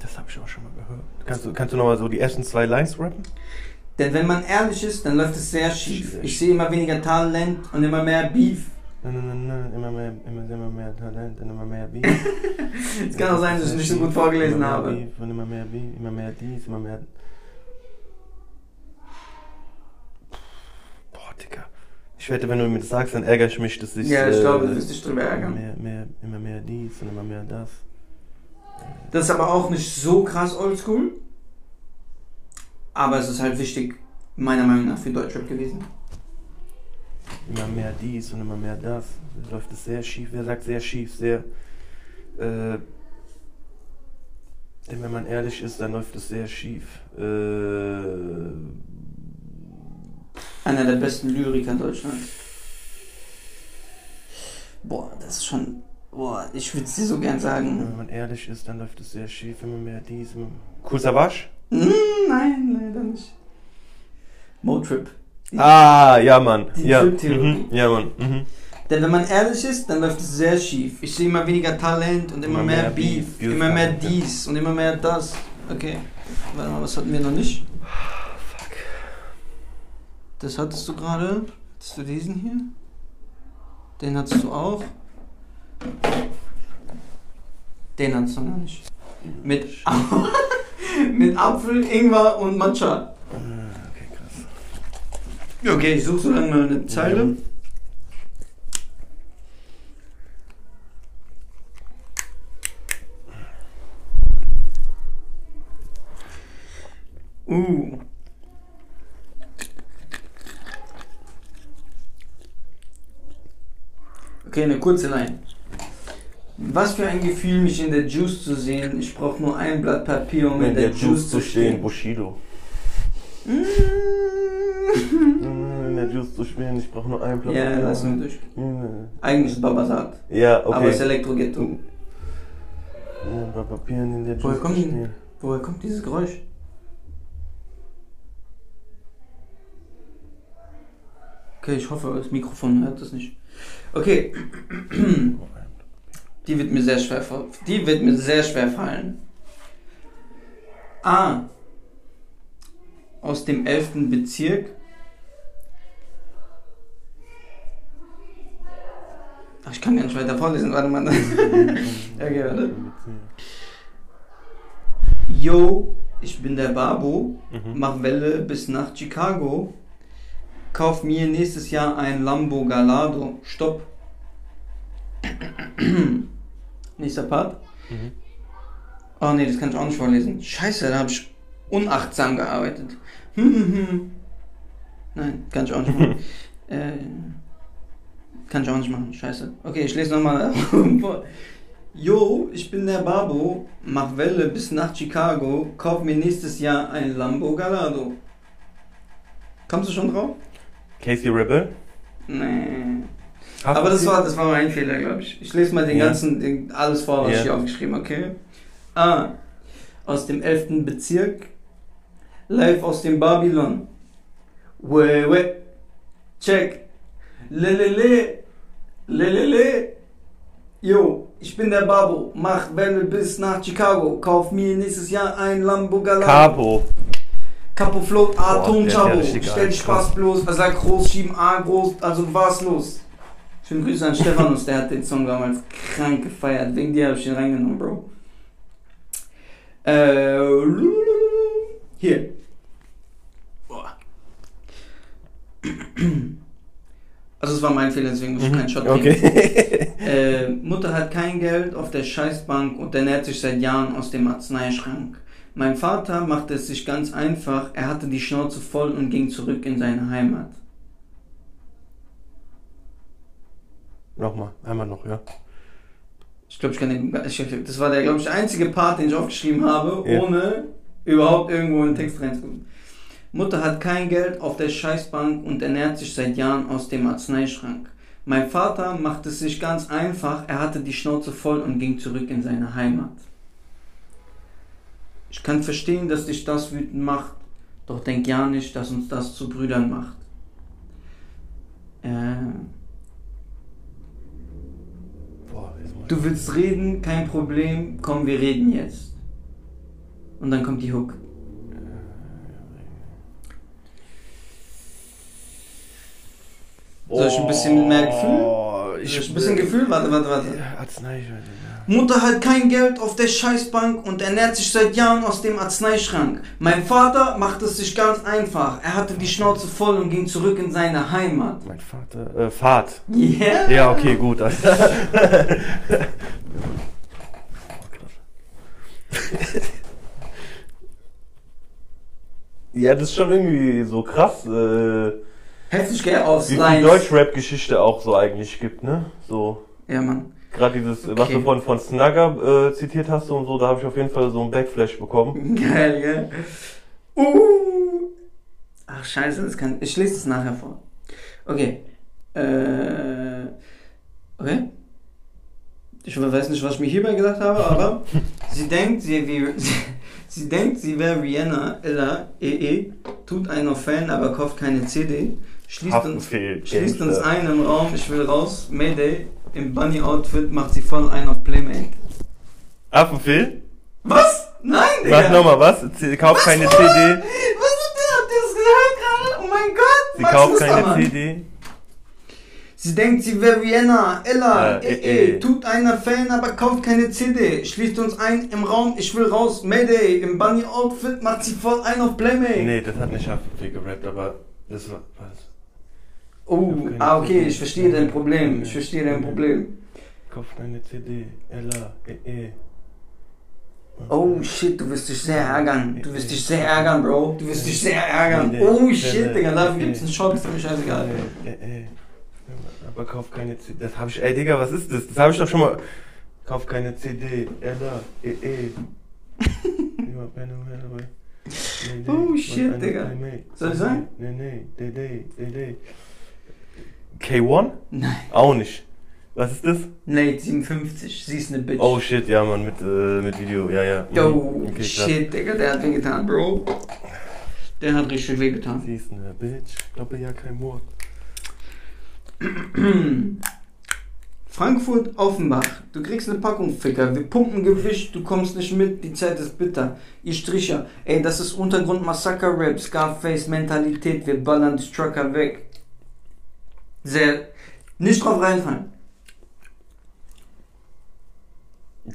Das habe ich auch schon mal gehört. Kannst du, kannst du nochmal so die ersten zwei Lines rappen? Denn wenn man ehrlich ist, dann läuft es sehr schief. Ich sehe immer weniger Talent und immer mehr Beef. Immer mehr, immer, immer mehr Talent, immer mehr Beef. [laughs] Es kann auch sein, dass ich nicht so gut vorgelesen immer habe. Beef, und immer mehr Beef, immer mehr dies, immer mehr. Boah, Digga. Ich wette, wenn du mir das sagst, dann ärgere ich mich, dass ich. Ja, ich äh, glaube, du wirst dich drüber ärgern. Mehr, mehr, immer mehr dies und immer mehr das. Das ist aber auch nicht so krass oldschool. Aber es ist halt wichtig, meiner Meinung nach, für Deutschrap gewesen. Immer mehr dies und immer mehr das. Läuft es sehr schief. Wer sagt sehr schief? Sehr. Äh, denn wenn man ehrlich ist, dann läuft es sehr schief. Äh, Einer der besten Lyriker Deutschlands. Boah, das ist schon. Boah, ich würde es dir so gern wenn sagen. man ehrlich ist, dann läuft es sehr schief. Immer mehr dies. Cool Savage? Hm, nein, leider nicht. Motrip. Ah, ja, Mann. Die Ja, Trip-Theorie. mhm, ja, Mann. Mhm. Denn wenn man ehrlich ist, dann läuft es sehr schief. Ich sehe immer weniger Talent und immer, Immer mehr, mehr Beef, Beef, immer mehr Talent, ja. dies und immer mehr das. Okay. Warte mal, was hatten wir noch nicht? Das hattest du gerade. Hattest du diesen hier? Den hattest du auch. Den hattest du noch nicht. Mit, [laughs] mit Apfel, Ingwer und Matcha. Ja, Okay, ich suche so lange mal eine Zeile. Mhm. Uh. Okay, eine kurze Line. Was für ein Gefühl, mich in der Juice zu sehen. Ich brauche nur ein Blatt Papier, um in der, Juice zu stehen. Bushido. Mm. Mm, In der Juice zu stehen, ich brauche nur einen Platz. ja, lass mich durch. Eigentlich ist Babasat. Ja, okay. Aber es ist Elektro-Ghetto. Ja, bei Papieren in der Juice Woher kommt denn-. Woher kommt dieses Geräusch? Okay, ich hoffe, das Mikrofon hört das nicht. Okay. [clears throat] Die wird mir sehr schwer Die wird mir sehr schwer fallen. A. Aus dem 11. Bezirk. Ich kann gar nicht weiter vorlesen. Warte mal. [laughs] okay, warte. Yo, ich bin der Babo, Mhm. mach Welle bis nach Chicago. Kauf mir nächstes Jahr ein Lambo Gallardo. Stopp. [clears throat] Nächster Part. Mhm. Oh nee, das kann ich auch nicht vorlesen. Scheiße, da habe ich unachtsam gearbeitet. Hm, hm, hm. Nein, kann ich auch nicht machen. [laughs] äh, kann ich auch nicht machen. Scheiße. Okay, ich lese nochmal. [laughs] Yo, ich bin der Babo, mach Welle bis nach Chicago, kauf mir nächstes Jahr ein Lambo Gallardo. Kommst du schon drauf? Casey Rebel. Nee. Hast Aber das war, das war mein Fehler, glaube ich. Ich lese mal den Ja. ganzen, den, alles vor, was Ja. ich hier aufgeschrieben habe, okay? A. Aus dem 11. Bezirk. Live aus dem Babylon. We, we. Check. Lelele. Lelele. Yo, ich bin der Babo. Mach Welle bis nach Chicago. Kauf mir nächstes Jahr ein Lambo Gallardo. Capo. Capo Float, A, Boah, Ton, der ist ja Chabo. Stell Spaß bloß, er sagt groß, schieben A groß, also was los? Schönen Grüße an Stephanus, der hat den Song damals krank gefeiert. Wegen dir habe ich den reingenommen, Bro. Äh, hier. Boah. [clears throat] Also es war mein Fehler, deswegen muss ich keinen Shot. Mhm. Okay. [laughs] Äh, Mutter hat kein Geld auf der Scheißbank und ernährt sich seit Jahren aus dem Arzneischrank. Mein Vater machte es sich ganz einfach, er hatte die Schnauze voll und ging zurück in seine Heimat. Nochmal, einmal noch, ja. Ich glaube, ich kann den, ich, das war der, glaube ich, einzige Part, den ich aufgeschrieben habe, Ja. ohne überhaupt irgendwo in den Text reinzugucken. Mutter hat kein Geld auf der Scheißbank und ernährt sich seit Jahren aus dem Arzneischrank. Mein Vater machte es sich ganz einfach, er hatte die Schnauze voll und ging zurück in seine Heimat. Ich kann verstehen, dass dich das wütend macht, doch denk ja nicht, dass uns das zu Brüdern macht. Äh. Du willst reden, kein Problem, komm, wir reden jetzt. Und dann kommt die Hook. Soll ich ein bisschen mehr Gefühl? Oh, Ich ein bisschen Gefühl, warte, warte, warte. Ja, Arznei, ja. Mutter hat kein Geld auf der Scheißbank und ernährt sich seit Jahren aus dem Arzneischrank. Mein Vater macht es sich ganz einfach. Er hatte die Schnauze voll und ging zurück in seine Heimat. Mein Vater, äh, Fahrt. Yeah? Ja, okay, gut. Alter. [laughs] [laughs] ja, das ist schon irgendwie so krass, äh, Heftig, gell? Aus wie Lines. Deutschrap-Geschichte auch so eigentlich gibt, ne? So, Ja, Mann. gerade dieses, was Okay. du von, von Snagger äh, zitiert hast und so, da habe ich auf jeden Fall so einen Backflash bekommen. [laughs] Geil, gell? Uh. Ach, scheiße, das kann. Ich lese es nachher vor. Okay. Äh. Okay. Ich weiß nicht, was ich mir hierbei gedacht habe, aber [laughs] sie denkt, sie, wie, sie, sie denkt, sie wäre Rihanna, Ella, EE, tut einen auf Fan, aber kauft keine CD. Schließt uns, schließt uns ein im Raum, ich will raus. Mayday, im Bunny-Outfit macht sie voll ein auf Playmate. Affenfehl? Was? Nein, Digga! Mach nochmal was? Sie kauft keine Was? CD. Was ist das? Habt ihr das gehört gerade? Oh mein Gott! Sie Max kauft keine CD. Sie denkt, sie wäre Vienna, Ella, Äh, eh, eh, eh, tut einer Fan, aber kauft keine CD. Schließt uns ein im Raum, ich will raus. Mayday, im Bunny-Outfit macht sie voll ein auf Playmate. Nee, das hat nicht Haftbefehl gerappt, aber das war. Was? Oh, ah, okay, CD. ich verstehe dein Problem. Ich verstehe dein Problem. Kauft keine CD. Ella, eh, eh. Oh shit, du wirst dich sehr ärgern. Du wirst dich sehr ärgern, Bro. Du wirst dich sehr ärgern. Oh shit, Digga, dafür gibt's einen Shot, ist mir scheißegal. Äh, äh, äh. Aber kauf keine CD. Das habe ich. Ey, Digga, was ist das? Das habe ich doch schon mal. Kauf keine CD. Ella, eh, eh. Oh, shit, Digga. Soll ich sagen? Nee, nee, nee, nee, nee, nee. K1? Nein. Auch nicht. Was ist das? Nate 57, sie ist eine Bitch. Oh shit, ja, Mann, mit, äh, mit Video, ja, ja. Oh, Okay, shit, Digga, der hat wehgetan, Bro. Der hat richtig wehgetan. Sie ist eine Bitch. Glaube ja kein Mord. [clears throat] Frankfurt, Offenbach. Du kriegst eine Packung Ficker. Wir pumpen Gewicht, du kommst nicht mit, die Zeit ist bitter. Ihr Stricher. Ey, das ist Untergrund Massaker Rap, Scarface Mentalität, wir ballern die Trucker weg. Sehr. Nicht drauf reinfallen.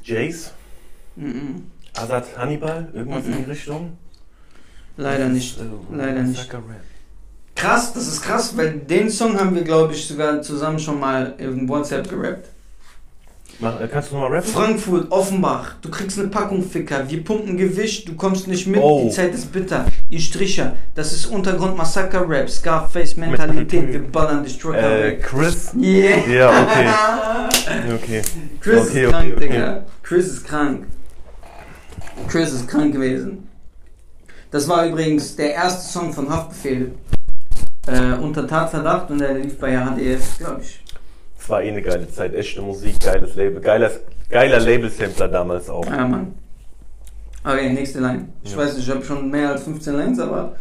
Jace? Mhm. Azad Hannibal? Irgendwas in die Richtung? Leider nicht. Also, Leider nicht. Sucker Rap. Krass, das ist krass, weil den Song haben wir, glaube ich, sogar zusammen schon mal in WhatsApp gerappt. Mach, äh, kannst du nochmal rappen? Frankfurt, Offenbach, du kriegst eine Packung Ficker, wir pumpen Gewicht, du kommst nicht mit, Oh. die Zeit ist bitter. Ihr Stricher, das ist Untergrund Massaker Rap, Scarface Mentalität, wir ballern die Trucker Äh. Chris? Yeah. Ja, Okay. Chris Okay, ist okay, krank, okay. Digga. Chris ist krank. Chris ist krank gewesen. Das war übrigens der erste Song von Haftbefehl. Äh, unter Tatverdacht und der lief bei HDF, glaube ich. Es war eh eine geile Zeit. Echte Musik, geiles Label. Geiler, geiler Label-Sampler damals auch. Ja, Mann. Okay, nächste Line. Ich Ja. weiß nicht, ich habe schon mehr als 15 Lines, aber.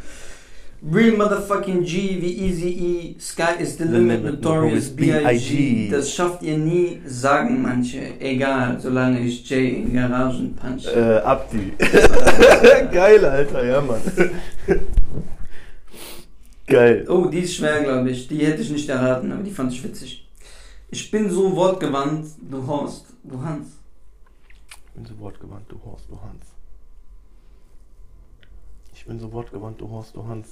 Real motherfucking G wie Easy E, Sky is the limit, notorious. B.I.G.. Das schafft ihr nie, sagen manche. Egal, solange ich Jay in Garagen punch. Äh, Abdi. [laughs] [laughs] Geil, Alter, ja, Mann. [laughs] Geil. Oh, die ist schwer, glaube ich. Die hätte ich nicht erraten, aber die fand ich witzig. Ich bin so wortgewandt, du Horst, du Hans. Ich bin so wortgewandt, du Horst, du Hans. Ich bin so wortgewandt, du Horst, du Hans.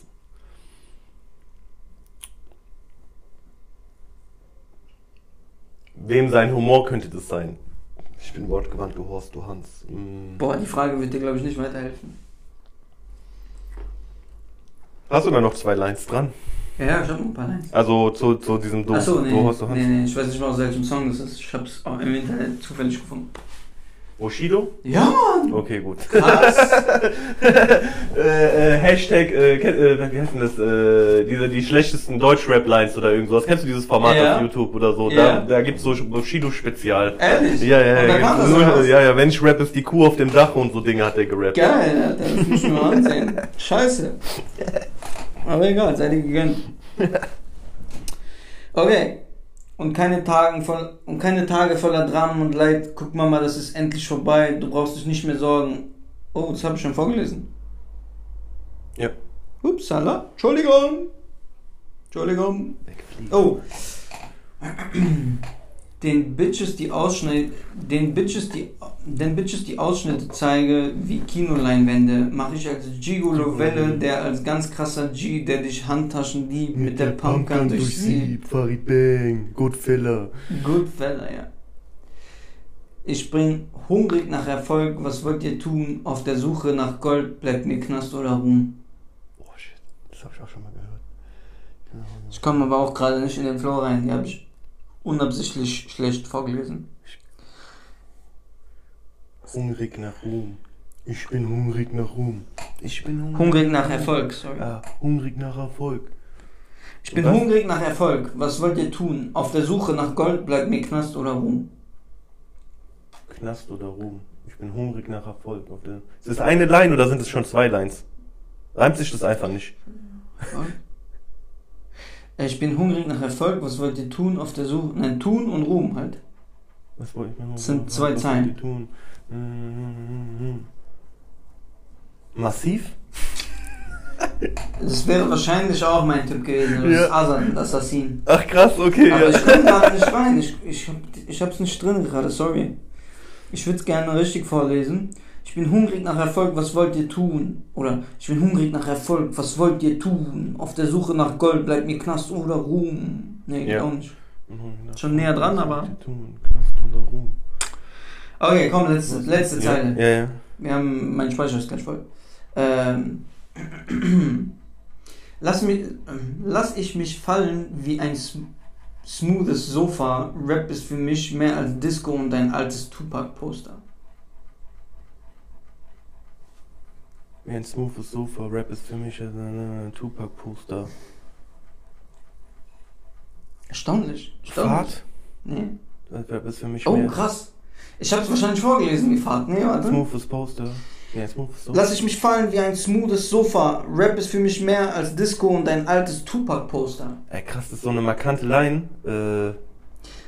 Wem sein Humor könnte das sein? Ich bin wortgewandt, du Horst, du Hans. Mm. Boah, die Frage wird dir, glaube ich, nicht weiterhelfen. Hast du da noch zwei Lines dran? Ja, ja, ich hab noch ein paar Lines. Also zu, zu diesem Du, Achso, nee, du Hans. nee, nee, ich weiß nicht mal aus welchem Song das ist. Ich hab's auch im Internet zufällig gefunden. Bushido? Ja, Mann! Okay, gut. Krass! [laughs] äh, äh, Hashtag, äh, äh, wie heißt denn das? Äh, diese, die schlechtesten Deutsch-Rap-Lines oder irgend sowas. Kennst du dieses Format Ja. auf YouTube oder so? Ja. Da, da gibt's so Bushido-Spezial. Ehrlich? Ja, ja, ja. was? ja, ja, wenn ich rap, ist die Kuh auf dem Dach und so Dinge hat der gerappt. Geil, das muss ich mir mal ansehen. Scheiße. [laughs] Aber egal, sei dir gegönnt. [laughs] Okay. Und keine, Tagen voll, und keine Tage voller Dramen und Leid. Guck Mama, das ist endlich vorbei. Du brauchst dich nicht mehr sorgen. Oh, das habe ich schon vorgelesen. Ja. Upsala. Entschuldigung. Entschuldigung. Oh. Den Bitches die Ausschnitte, den Bitches die, den Bitches die Ausschnitte zeige wie Kinoleinwände, mache ich als Gigolo Welle, der als ganz krasser G, der dich Handtaschen liebt, mit, der Pumpgun durchsiebt. Farid Bang, Goodfella. Good fella, ja. Ich bin hungrig nach Erfolg, was wollt ihr tun? Auf der Suche nach Gold, bleibt mir Knast oder Ruhm. Oh shit, das hab ich auch schon mal gehört. Ich komme aber auch gerade nicht in den Flow rein, die habe ich unabsichtlich schlecht vorgelesen. Hungrig nach Ruhm. Ich bin hungrig nach Ruhm. Ich bin hungrig. Hungrig nach Erfolg, sorry. Ja, hungrig nach Erfolg. Ich bin Was? hungrig nach Erfolg. Was wollt ihr tun? Auf der Suche nach Gold bleibt mir Knast oder Ruhm. Knast oder Ruhm. Ich bin hungrig nach Erfolg. Auf der- Ist das eine Line oder sind es schon zwei Lines? Reimt sich das einfach nicht? Äh, Ich bin hungrig nach Erfolg. Was wollt ihr tun auf der Suche? Nein, tun und Ruhm halt. Was wollte ich mir noch Das sind zwei Was Zeilen. wollt ihr tun? Mhm. Massiv? Das wäre wahrscheinlich auch mein Tipp gewesen. Das Ja. ist Asan, Assassin. Ach krass, okay. Aber ja. ich komme gerade nicht rein. Ich, ich, ich hab's nicht drin gerade, sorry. Ich würde es gerne richtig vorlesen. Ich bin hungrig nach Erfolg, was wollt ihr tun? Oder ich bin hungrig nach Erfolg, was wollt ihr tun? Auf der Suche nach Gold bleibt mir Knast oder Ruhm. Nee, Ja. auch nicht. Schon näher dran, aber- Knast oder Ruhm. Okay, komm, letzte, letzte Zeile. Ja, ja. Wir haben, mein Speicher ist gleich voll. Ähm, [clears throat] lass, mich, lass ich mich fallen wie ein sm smoothes Sofa. Rap ist für mich mehr als Disco und ein altes Tupac-Poster. Wie ein smoothes Sofa. Rap ist für mich ein Tupac-Poster. Erstaunlich. Erstaunlich. Fahrt? Nee. Rap ist für mich Oh, mehr. krass. Ich habe es wahrscheinlich vorgelesen, die Fahrt. Nee, warte. Smoothes Poster. Ja, smoothes Sofa. Lass ich mich fallen wie ein smoothes Sofa. Rap ist für mich mehr als Disco und ein altes Tupac-Poster. Ey, krass, das ist so eine markante Line. Äh,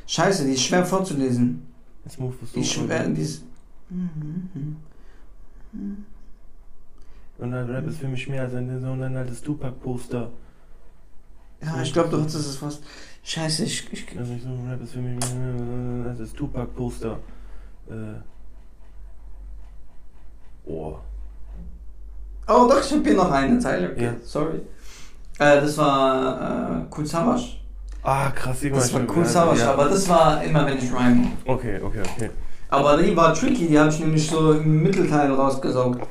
Scheiße, die ist schwer vorzulesen. ein smoothes Die ist Sofa. schwer, die ist... Und ein Rap ist für mich mehr als ein, so ein altes Tupac-Poster. Ja, ich glaube, du hattest es fast. Scheiße, ich. ich Also ich so, Rap ist für mich mehr als das Tupac-Poster. Äh. Oh. oh, doch, ich habe hier noch eine Zeile. Okay, Ja. sorry. Äh, das war äh, Savage. Ah, krass, irgendwann. Das war Savage, ja. aber das war immer, wenn ich rhyme. Okay, okay, okay. Aber die war tricky, die habe ich nämlich so im Mittelteil rausgesaugt.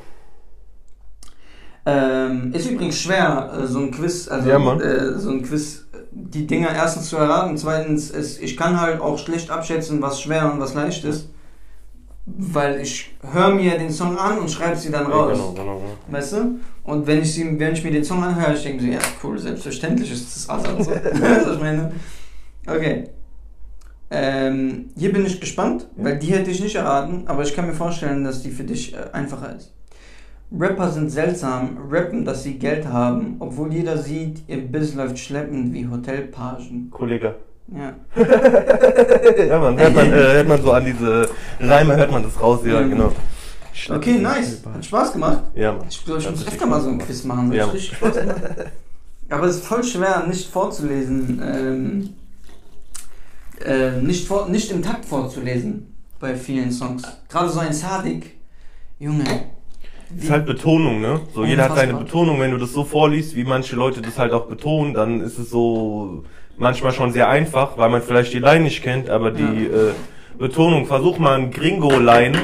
Ähm, ist übrigens schwer, äh, so ein Quiz, also Ja, äh, so ein Quiz, die Dinger erstens zu erraten, zweitens, ist, ich kann halt auch schlecht abschätzen, was schwer und was leicht ist, weil ich höre mir den Song an und schreibe sie dann Ja, raus. genau, genau. ja. Weißt du? Und wenn ich, sie, wenn ich mir den Song anhöre, ich denke so, ja, cool, selbstverständlich ist das alles. So. [laughs] Was ich meine? Okay. Ähm, hier bin ich gespannt, weil die hätte ich nicht erraten, aber ich kann mir vorstellen, dass die für dich äh, einfacher ist. Rapper sind seltsam, rappen, dass sie Geld haben, obwohl jeder sieht, ihr Biss läuft schleppend wie Hotelpagen. Kollege. Ja. [laughs] Ja, man, hört man, äh, hört man so an diese Reime, hört man das raus, ja, Mhm. genau. Okay, nice. Hat Spaß gemacht. Ja, Mann. Ich glaube, ich muss öfter mal so ein Quiz machen. Ja. richtig Spaß gemacht. [laughs] Aber es ist voll schwer, nicht vorzulesen. Ähm, äh, nicht, vor, nicht im Takt vorzulesen bei vielen Songs. Gerade so ein Sadik. Junge. Ist halt Betonung, ne? So, jeder hat seine. Betonung. Wenn du das so vorliest, wie manche Leute das halt auch betonen, dann ist es so manchmal schon sehr einfach, weil man vielleicht die Line nicht kennt, aber die äh, Betonung, versuch mal ein Gringo-Line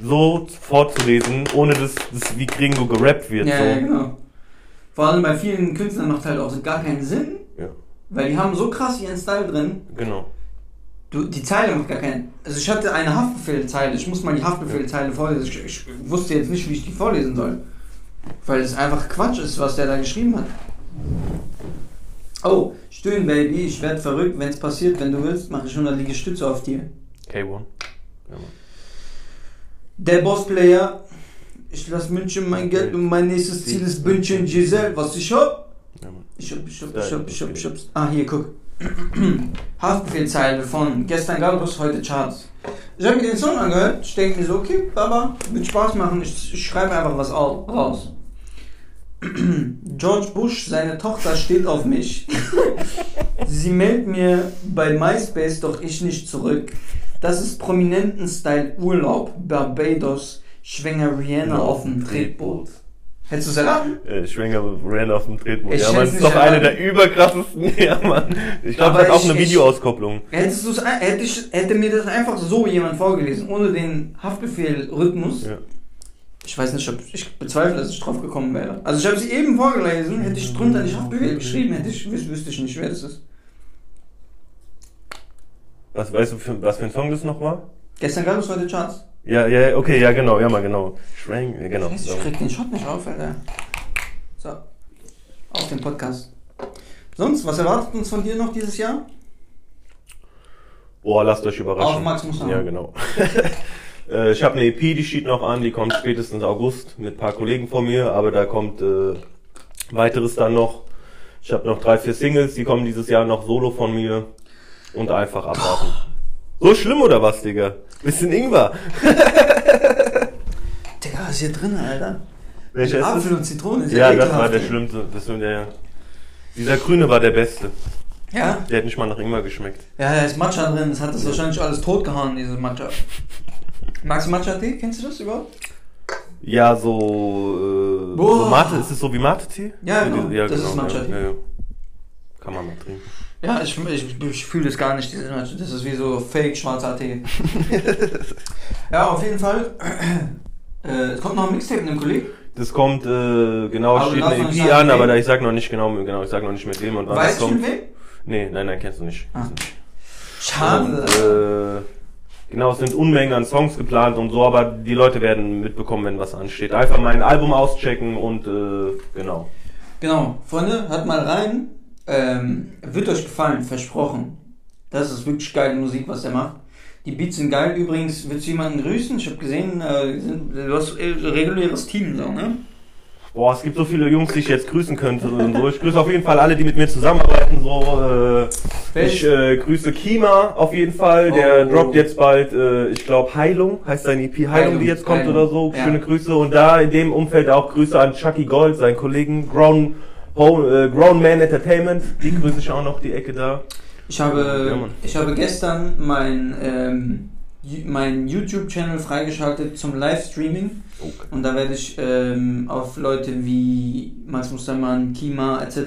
so vorzulesen, ohne dass das wie Gringo gerappt wird. Ja, so. ja, genau. Vor allem bei vielen Künstlern macht halt auch gar keinen Sinn, Ja, weil die haben so krass ihren Style drin. genau. Du, die Zeile macht gar keinen. Also ich hatte eine Haftbefehl-Zeile. Ich muss mal die Haftbefehl-Zeile vorlesen. Ich, ich wusste jetzt nicht, wie ich die vorlesen soll. Weil es einfach Quatsch ist, was der da geschrieben hat. Oh, stöhn, Baby, ich werd verrückt. Wenn's passiert, wenn du willst, mache ich 100 Liegestütze auf dir. K1. Ja. Der Bossplayer, ich lass München mein Geld und mein nächstes Ziel ist München Giselle. Was ich hab? Ich hab, ich hab, ich hab, ich hab, ich hab. Ah, hier, guck. [clears throat] Haftbefehlzeile von gestern Galbus, heute Charts. Ich habe mir den Song angehört, ich denke mir so, okay, Baba, wird Spaß machen, ich, ich schreibe einfach was au- raus. [clears throat] George Bush, seine Tochter steht auf mich. [laughs] Sie meldet mir bei MySpace, doch ich nicht zurück. Das ist Prominenten-Style Urlaub, Barbados, schwänger Rihanna auf dem Tretboot. Hättest du es erraten? Äh, Schwenger Ran auf dem. Ich ja, man, hätt's ist doch eine erraten. der überkrassesten. [laughs] Ja, Mann. Ich glaube, das hat auch ich- eine Videoauskopplung. Hättest du's, hätte, ich, hätte mir das einfach so jemand vorgelesen, ohne den Haftbefehl-Rhythmus. Ja. Ich weiß nicht, ob ich bezweifle, dass ich drauf gekommen wäre. Also ich habe sie eben vorgelesen, hätte ich drunter nicht Haftbefehl geschrieben, hätte ich, wüs wüsste ich nicht, wer das ist. Was weißt du, für, was für ein Song das noch war? Gestern gab es heute Charts. Ja, ja, okay, ja, genau, ja, mal genau. Schwang, ja, genau. Scheiße, ich krieg den Shot nicht auf, Alter. So. Auf den Podcast. Sonst, was erwartet uns von dir noch dieses Jahr? Oh, lasst euch überraschen. Auf Max Muster. Ja, genau. [laughs] äh, ich habe eine EP, die steht noch an, die kommt spätestens August mit ein paar Kollegen von mir, aber da kommt äh, weiteres dann noch. Ich habe noch drei, vier Singles, die kommen dieses Jahr noch solo von mir. Und einfach abwarten. So schlimm oder was, Digga? Bisschen Ingwer. [laughs] Digga, was ist hier drin, Alter? Welcher ist Apfel das? und Zitrone. Ist Ja, das war der schlimmste. Das war der, dieser grüne war der beste. Ja? Der hat nicht mal nach Ingwer geschmeckt. Ja, da ist Matcha drin. Das hat das wahrscheinlich alles totgehauen, dieses Matcha. Magst du Matcha-Tee? Kennst du das überhaupt? Ja, so, äh, Boah. so Mate, ist es so wie Mate-Tee? Ja, genau. diese- Das ist Matcha-Tee. Ja, ja. Kann man mal trinken. Ja, ich, ich, ich fühle das gar nicht. Das ist wie so fake schwarzer Tee. [laughs] ja, auf jeden Fall. Äh, es kommt noch ein Mixtape mit einem Kollegen. Das kommt, äh, genau, Aber steht eine EP an, aber da ich sag noch nicht genau, genau, ich sag noch nicht mit wem und wann Weißt du kommt. wem? Nee, nein, nein, kennst du nicht. Ah. Und, Schade. äh, genau, es sind Unmengen an Songs geplant und so, aber die Leute werden mitbekommen, wenn was ansteht. Einfach mein Album auschecken und, äh, genau. Genau, Freunde, hört mal rein. Ähm, wird euch gefallen, versprochen. Das ist wirklich geile Musik, was er macht. Die Beats sind geil. Übrigens, willst du jemanden grüßen? Ich habe gesehen, äh, sind, du hast ein reguläres Team, so, ne? Boah, es gibt so viele Jungs, die ich jetzt grüßen könnte und so. Ich grüße auf jeden Fall alle, die mit mir zusammenarbeiten. So, äh, ich äh, grüße Kima auf jeden Fall. Der Oh. droppt jetzt bald, äh, ich glaube Heilung, heißt sein EP Heilung, Heilung, die jetzt kommt Heilung, oder so. ja. Schöne Grüße. Und da in dem Umfeld auch Grüße an Chucky Gold, seinen Kollegen äh, Grown Man Entertainment. Die grüße ich auch noch, die Ecke da. Ich habe, Ja, ich habe gestern mein, ähm, Ju- mein YouTube-Channel freigeschaltet zum Livestreaming. Okay. Und da werde ich ähm, auf Leute wie Max Mustermann, Kima etc.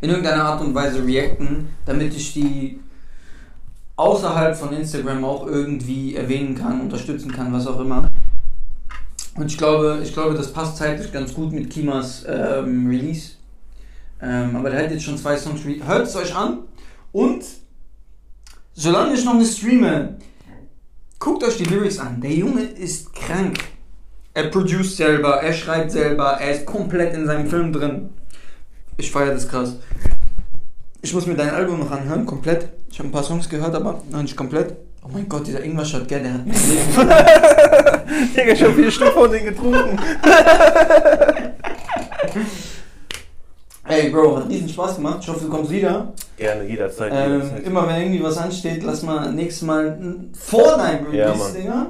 in irgendeiner Art und Weise reacten, damit ich die außerhalb von Instagram auch irgendwie erwähnen kann, unterstützen kann, was auch immer. Und ich glaube, ich glaube, das passt zeitlich ganz gut mit Kimas ähm, Release. Ähm, aber der hat jetzt schon zwei Songs. Hört es euch an und solange ich noch nicht streame, guckt euch die Lyrics an. Der Junge ist krank. Er produziert selber, er schreibt selber, er ist komplett in seinem Film drin. Ich feiere das krass. Ich muss mir dein Album noch anhören, komplett. Ich habe ein paar Songs gehört, aber noch nicht komplett. Oh mein Gott, dieser Ingwer-Shot, gell, [laughs] der hat mich Digga, ich hab vier Stück von denen getrunken. [laughs] Ey, Bro, hat riesen Spaß gemacht. Ich hoffe, du kommst wieder. Gerne, jederzeit. Ähm, jederzeit. immer wenn irgendwie was ansteht, lass mal nächstes Mal n- vor deinem Release, Ja, Mann. Digga.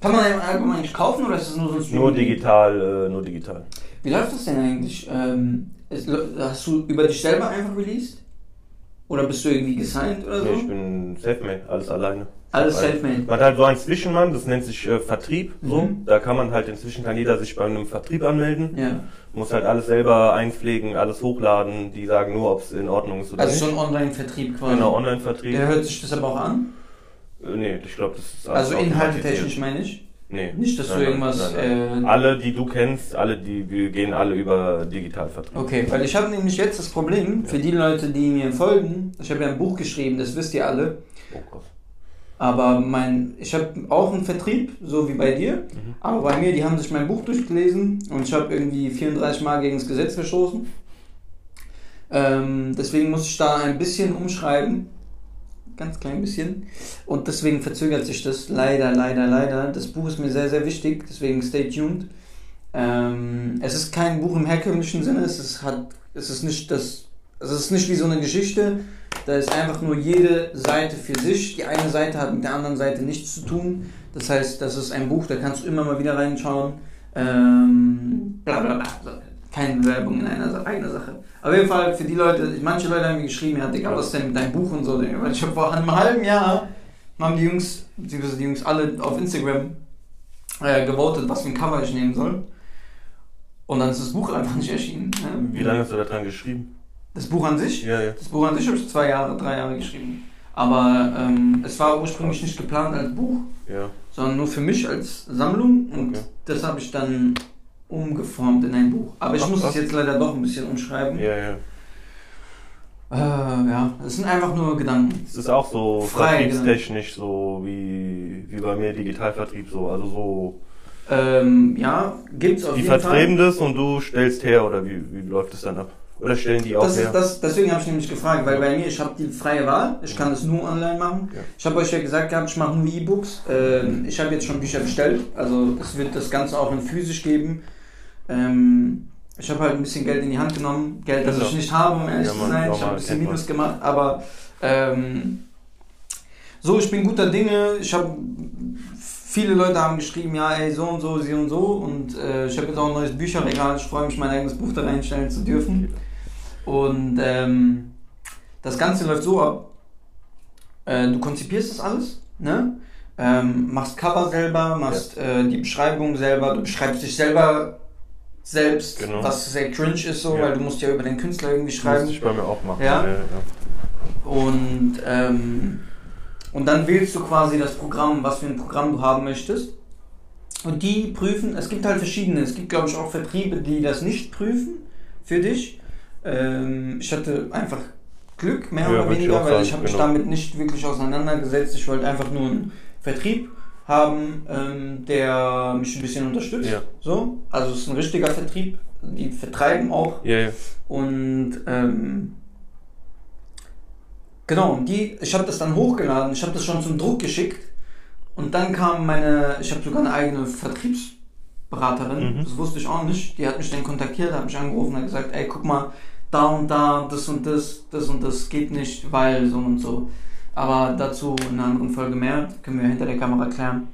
Kann man dein Album eigentlich kaufen oder ist das nur so ein Streaming? Nur digital, äh, nur digital. Wie läuft das denn eigentlich? Ähm, ist, hast du über dich selber einfach released? Oder bist du irgendwie gesigned oder so? Nee, ich bin selfmade, alles alleine. Alles Alles. selfmade. Man hat halt so einen Zwischenmann, das nennt sich äh, Vertrieb. So. Mhm. Da kann man halt inzwischen kann jeder sich bei einem Vertrieb anmelden. Ja. Muss halt alles selber einpflegen, alles hochladen. Die sagen nur, ob es in Ordnung ist oder Also nicht. so ein Online-Vertrieb quasi. genau, Online-Vertrieb. Der hört sich das aber auch an? Äh, nee, ich glaube, das ist Also automatisiert. inhaltetechnisch meine ich. Nee. Nicht, dass du Nein, nein, irgendwas. nein, nein. Äh, alle, die du kennst, alle, die wir gehen alle über Digitalvertrieb. Okay, weil ich habe nämlich jetzt das Problem, für die Leute, die mir folgen, ich habe ja ein Buch geschrieben, das wisst ihr alle, Oh, krass. Aber mein, ich habe auch einen Vertrieb, so wie bei dir, Mhm. aber bei mir, die haben sich mein Buch durchgelesen und ich habe irgendwie 34 Mal gegen das Gesetz verstoßen. Ähm, deswegen muss ich da ein bisschen umschreiben, ganz klein bisschen, und deswegen verzögert sich das leider, leider, leider. Das Buch ist mir sehr, sehr wichtig, deswegen stay tuned. Ähm, es ist kein Buch im herkömmlichen Sinne, es ist, hat, es ist nicht das, es ist nicht wie so eine Geschichte, da ist einfach nur jede Seite für sich. Die eine Seite hat mit der anderen Seite nichts zu tun. Das heißt, das ist ein Buch, da kannst du immer mal wieder reinschauen. Ähm, bla bla bla. Keine Werbung in einer eigenen Sache. Auf jeden Fall für die Leute, manche Leute haben mir geschrieben, ja, Digga, was ist denn mit deinem Buch und so? Weil ich habe vor einem halben Jahr haben die Jungs, beziehungsweise die Jungs alle auf Instagram äh, gewotet, was für ein Cover ich nehmen soll. Und dann ist das Buch einfach nicht erschienen. Ne? Wie lange hast du da dran geschrieben? Das Buch an sich? Ja, ja. Das Buch an sich habe ich zwei Jahre, drei Jahre geschrieben. Aber ähm, es war ursprünglich nicht geplant als Buch, Ja. sondern nur für mich als Sammlung und Okay. das habe ich dann umgeformt in ein Buch. Aber ich Ach, muss es jetzt leider doch ein bisschen umschreiben. Ja, ja. Äh, ja, es sind einfach nur Gedanken. Es ist auch so Frei, vertriebstechnisch so wie, wie bei mir Digitalvertrieb so. Also so, Ähm, ja, gibt's auf die jeden Fall. das und du stellst her oder wie, wie läuft es dann ab? Oder stellen die auch Das her? ist, das, deswegen habe ich nämlich gefragt, weil bei mir, ich habe die freie Wahl, ich kann es nur online machen. Ja. Ich habe euch ja gesagt gehabt, ich mache nur E-Books. Ähm, ich habe jetzt schon Bücher bestellt, also es wird das Ganze auch in physisch geben. Ähm, Ich habe halt ein bisschen Geld in die Hand genommen. Geld, das Genau. ich nicht habe, um ehrlich Ja, zu sein. Ich habe ein bisschen. Minus gemacht, aber ähm, so, ich bin guter Dinge. Ich habe viele Leute haben geschrieben, ja, ey, so und so, sie und so. Und äh, ich habe jetzt auch ein neues Bücherregal. Ich freue mich, mein eigenes Buch da reinstellen zu dürfen. Und ähm, das Ganze läuft so ab. Äh, du konzipierst das alles, ne? Ähm, machst Cover selber, machst äh, die Beschreibung selber, du beschreibst dich selber selbst, Genau. was sehr cringe ist so, Ja. weil du musst ja über den Künstler irgendwie Muss schreiben. ich bei mir auch machen. Ja. ja. Und, ähm, und dann wählst du quasi das Programm, was für ein Programm du haben möchtest. Und die prüfen, es gibt halt verschiedene. Es gibt, glaube ich, auch Vertriebe, die das nicht prüfen für dich. Ähm, ich hatte einfach Glück, mehr Ja, oder ich weniger, auch weil sagen, ich habe mich genau. damit nicht wirklich auseinandergesetzt. Ich wollte einfach nur einen Vertrieb haben, ähm, der mich ein bisschen unterstützt. Ja. So, also es ist ein richtiger Vertrieb. Die vertreiben auch Ja, und ähm, genau, die, ich habe das dann hochgeladen, ich habe das schon zum Druck geschickt und dann kam meine, ich habe sogar eine eigene Vertriebsberaterin, Mhm. das wusste ich auch nicht, die hat mich dann kontaktiert, hat mich angerufen und hat gesagt, ey, guck mal, da und da, das und das, das und das geht nicht, weil so und so. Aber dazu in einer anderen Folge mehr, können wir hinter der Kamera klären.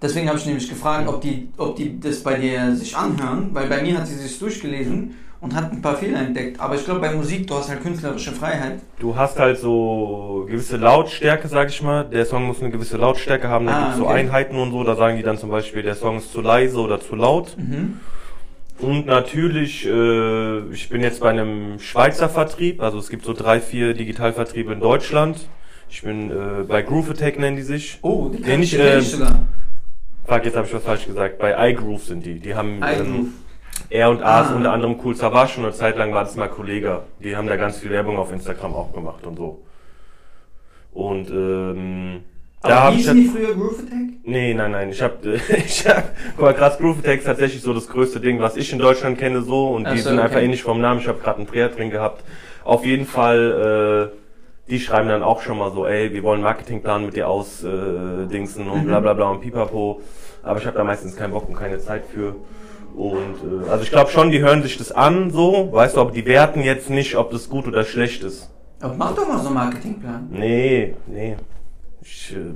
Deswegen habe ich nämlich gefragt, ob die, ob die das bei dir sich anhören, weil bei mir hat sie sich durchgelesen und hat ein paar Fehler entdeckt. Aber ich glaube, bei Musik, du hast halt künstlerische Freiheit. Du hast halt so gewisse Lautstärke, sag ich mal. Der Song muss eine gewisse Lautstärke haben. Da Ah, gibt's so okay. Einheiten und so. Da sagen die dann zum Beispiel, der Song ist zu leise oder zu laut. Mhm. Und natürlich, äh, ich bin jetzt bei einem Schweizer Vertrieb. Also es gibt so drei, vier Digitalvertriebe in Deutschland. Ich bin äh, bei Groove Attack nennen die sich. Oh, die nicht, ich, kenn äh, sogar. Fuck, jetzt habe ich was falsch gesagt. Bei iGroove sind die. Die haben ähm, R und A Ah. unter anderem Cool Savage und eine Zeit lang war das mal Kollege. Die haben da ganz viel Werbung auf Instagram auch gemacht und so. Und ähm, Aber hießen die früher Groove Attack? Nee, nein, nein, ich habe [laughs] ich hab, guck mal, krass Groove Attack ist tatsächlich so das größte Ding, was ich in Deutschland kenne so und Ach die so, sind okay. einfach ähnlich vom Namen. Ich habe gerade einen Dreher drin gehabt. Auf jeden Fall äh, die schreiben dann auch schon mal so, ey, wir wollen Marketingplan mit dir ausdingsen äh, dingsen und Mhm. bla bla bla und pipapo. Aber ich habe da meistens keinen Bock und keine Zeit für. Und äh, also ich glaube schon, die hören sich das an, so, weißt du, aber die werten jetzt nicht, ob das gut oder schlecht ist. Aber mach doch mal so einen Marketingplan. Nee, nee. Ich, äh,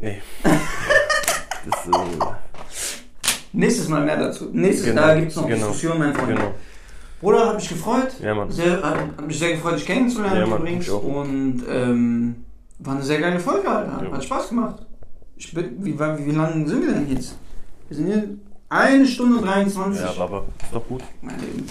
nee. [laughs] das, äh, Nächstes Mal mehr dazu. Nächstes Genau, Mal gibt es noch genau, Diskussionen, mein Freund. genau. Bruder, hat mich gefreut. Ja, Mann. Sehr, hat, mich sehr gefreut, dich kennenzulernen Ja, Mann, übrigens. Und ähm, war eine sehr geile Folge, Alter. Ja. Hat Spaß gemacht. Ich bin, wie, wie, wie lange sind wir denn jetzt? Wir sind hier eine Stunde 23. Ja, aber ist doch gut. Mein Leben.